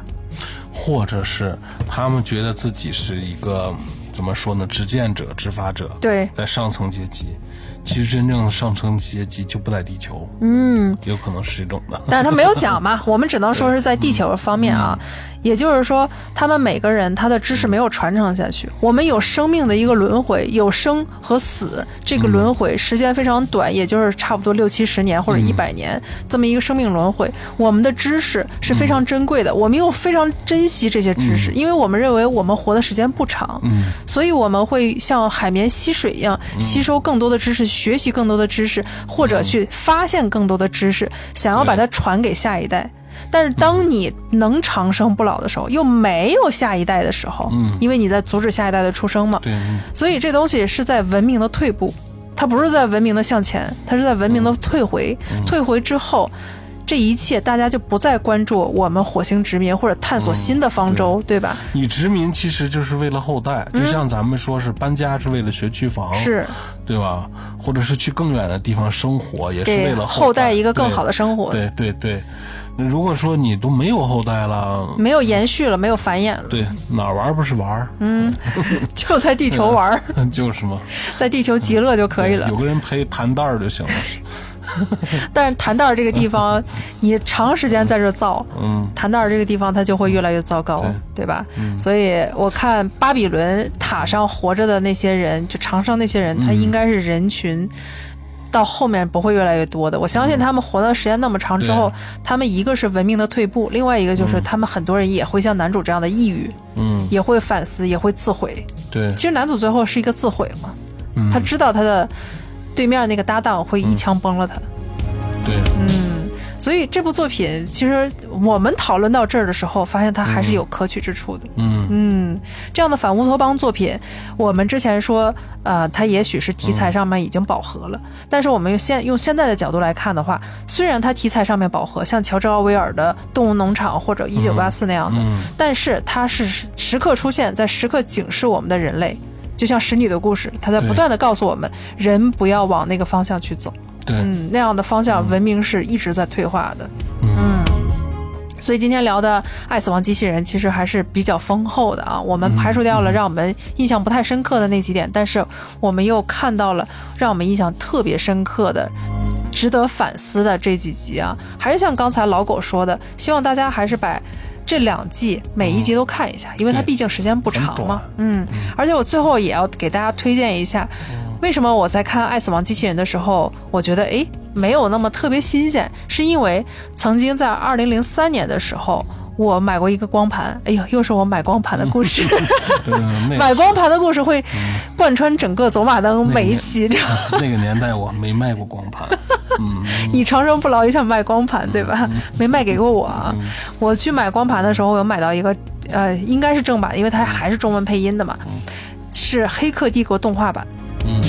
或者是他们觉得自己是一个怎么说呢？执剑者、执法者，对，在上层阶级，其实真正的上层阶级就不在地球，嗯，有可能是这种的。但是他没有讲嘛，我们只能说是在地球方面啊，也就是说，他们每个人他的知识没有传承下去。我们有生命的一个轮回，有生和死，这个轮回时间非常短，也就是差不多六七十年或者一百年这么一个生命轮回。我们的知识是非常珍贵的，我们又非常珍惜这些知识，因为我们认为我们活的时间不长，嗯。所以我们会像海绵吸水一样吸收更多的知识，学习更多的知识，或者去发现更多的知识，想要把它传给下一代。但是当你能长生不老的时候，又没有下一代的时候，嗯。因为你在阻止下一代的出生嘛，对，嗯。所以这东西是在文明的退步，它不是在文明的向前，它是在文明的退回。退回之后，这一切大家就不再关注我们火星殖民或者探索新的方舟，对吧？你殖民其实就是为了后代，就像咱们说是搬家是为了学区房，是。对吧？或者是去更远的地方生活，也是为了后代代一个更好的生活，对对对如果说你都没有后代了，没有延续了，没有繁衍了，对哪儿玩不是玩嗯，就在地球玩，就是嘛，在地球极乐就可以了有。个人陪弹蛋儿就行了。但是弹蛋儿这个地方，你长时间在这造，嗯，弹蛋儿这个地方它就会越来越糟糕，对吧？所以我看巴比伦塔上活着的那些人，就长生那些人，他应该是人群。到后面不会越来越多的，我相信他们活的时间那么长之后，他们一个是文明的退步，另外一个就是他们很多人也会像男主这样的抑郁，嗯，也会反思，也会自毁。对，其实男主最后是一个自毁嘛，嗯。他知道他的对面那个搭档会一枪崩了他。对，嗯，所以这部作品其实我们讨论到这儿的时候，发现它还是有可取之处的。嗯嗯，这样的反乌托邦作品，我们之前说，呃，它也许是题材上面已经饱和了，但是我们用现用现在的角度来看的话，虽然它题材上面饱和，像乔治奥威尔的《动物农场》或者《一九八四》那样的，嗯但是它是时刻出现在时刻警示我们的人类。就像《使女的故事》，它在不断的告诉我们，人不要往那个方向去走。对，嗯，那样的方向，文明是一直在退化的。嗯，所以今天聊的《爱死亡机器人》其实还是比较丰厚的啊。我们排除掉了让我们印象不太深刻的那几点，但是我们又看到了让我们印象特别深刻的。值得反思的这几集啊，还是像刚才老狗说的，希望大家还是把这两季每一集都看一下，因为它毕竟时间不长嘛。嗯，而且我最后也要给大家推荐一下，为什么我在看《爱死亡机器人》的时候，我觉得诶没有那么特别新鲜，是因为曾经在二零零三年的时候。我买过一个光盘，哎呦，又是我买光盘的故事。买光盘的故事会贯穿整个走马灯每一期，那个年代我没卖过光盘，嗯，你长生不老也想卖光盘对吧？没卖给过我啊。我去买光盘的时候，我有买到一个，呃，应该是正版，因为它还是中文配音的嘛，是《黑客帝国》动画版。嗯，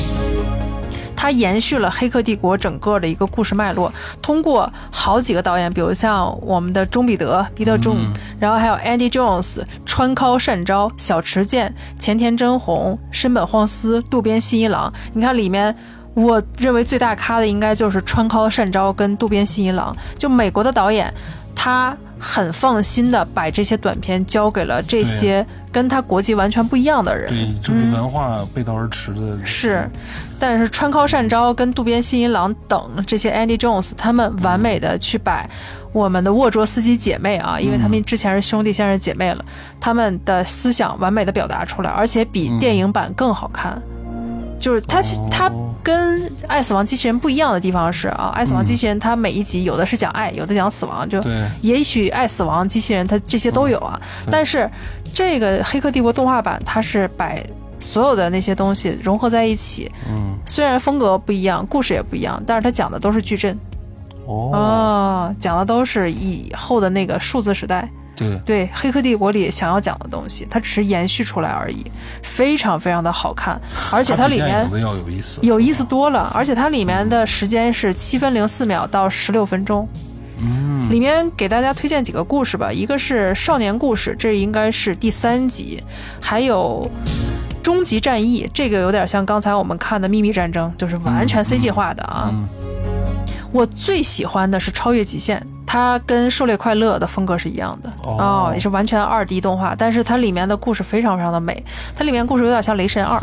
它延续了《黑客帝国》整个的一个故事脉络，通过好几个导演，比如像我们的钟彼得、彼得·中，然后还有 Andy Jones、川尻善昭、小池健、前田真弘、深本晃司、渡边信一郎。你看里面。我认为最大咖的应该就是川尻善昭跟渡边信一郎，就美国的导演，他很放心的把这些短片交给了这些跟他国籍完全不一样的人。对，就是文化背道而驰的，是，但是川尻善昭跟渡边信一郎等这些 Andy Jones，他们完美的去把我们的沃卓斯基姐妹啊，因为他们之前是兄弟，现在是姐妹了，他们的思想完美的表达出来，而且比电影版更好看。就是它哦。它跟《爱死亡机器人》不一样的地方是啊，《爱死亡机器人》它每一集有的是讲爱，有的讲死亡，就也许爱死亡机器人它这些都有啊，但是这个《黑客帝国》动画版它是把所有的那些东西融合在一起，嗯，虽然风格不一样，故事也不一样，但是它讲的都是矩阵。哦，哦，讲的都是以后的那个数字时代。对，对《黑客帝国》里想要讲的东西，它只是延续出来而已，非常非常的好看，而且它里面有意思，有意思多了，而且它里面的时间是七分零四秒到十六分钟。嗯，里面给大家推荐几个故事吧，一个是少年故事，这应该是第三集，还有。终极战役这个有点像刚才我们看的秘密战争，就是完全 C 计划的啊。嗯我最喜欢的是超越极限，它跟狩猎快乐的风格是一样的。哦。也是完全二 D 动画，但是它里面的故事非常非常的美，它里面故事有点像雷神二，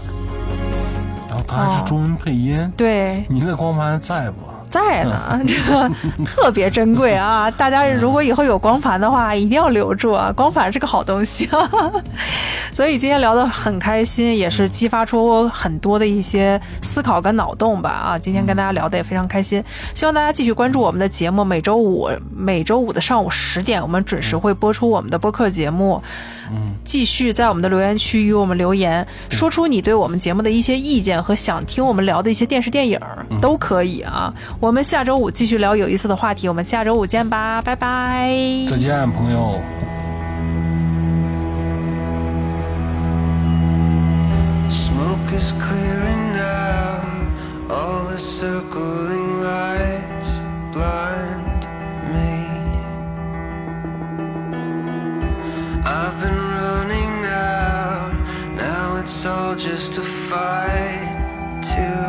然后它还是中文配音，对，你那光盘在不？在呢，这个特别珍贵啊！大家如果以后有光盘的话，一定要留住啊！光盘是个好东西啊。所以今天聊得很开心，也是激发出很多的一些思考跟脑洞吧啊！今天跟大家聊得也非常开心，希望大家继续关注我们的节目。每周五每周五的上午十点，我们准时会播出我们的播客节目。嗯，继续在我们的留言区与我们留言，说出你对我们节目的一些意见和想听我们聊的一些电视电影都可以啊。我们下周五继续聊有意思的话题，我们下周五见吧，拜拜。再见，朋友。Smoke is clearing all the circling lights blind me. I've been running out, now it's all just fight to.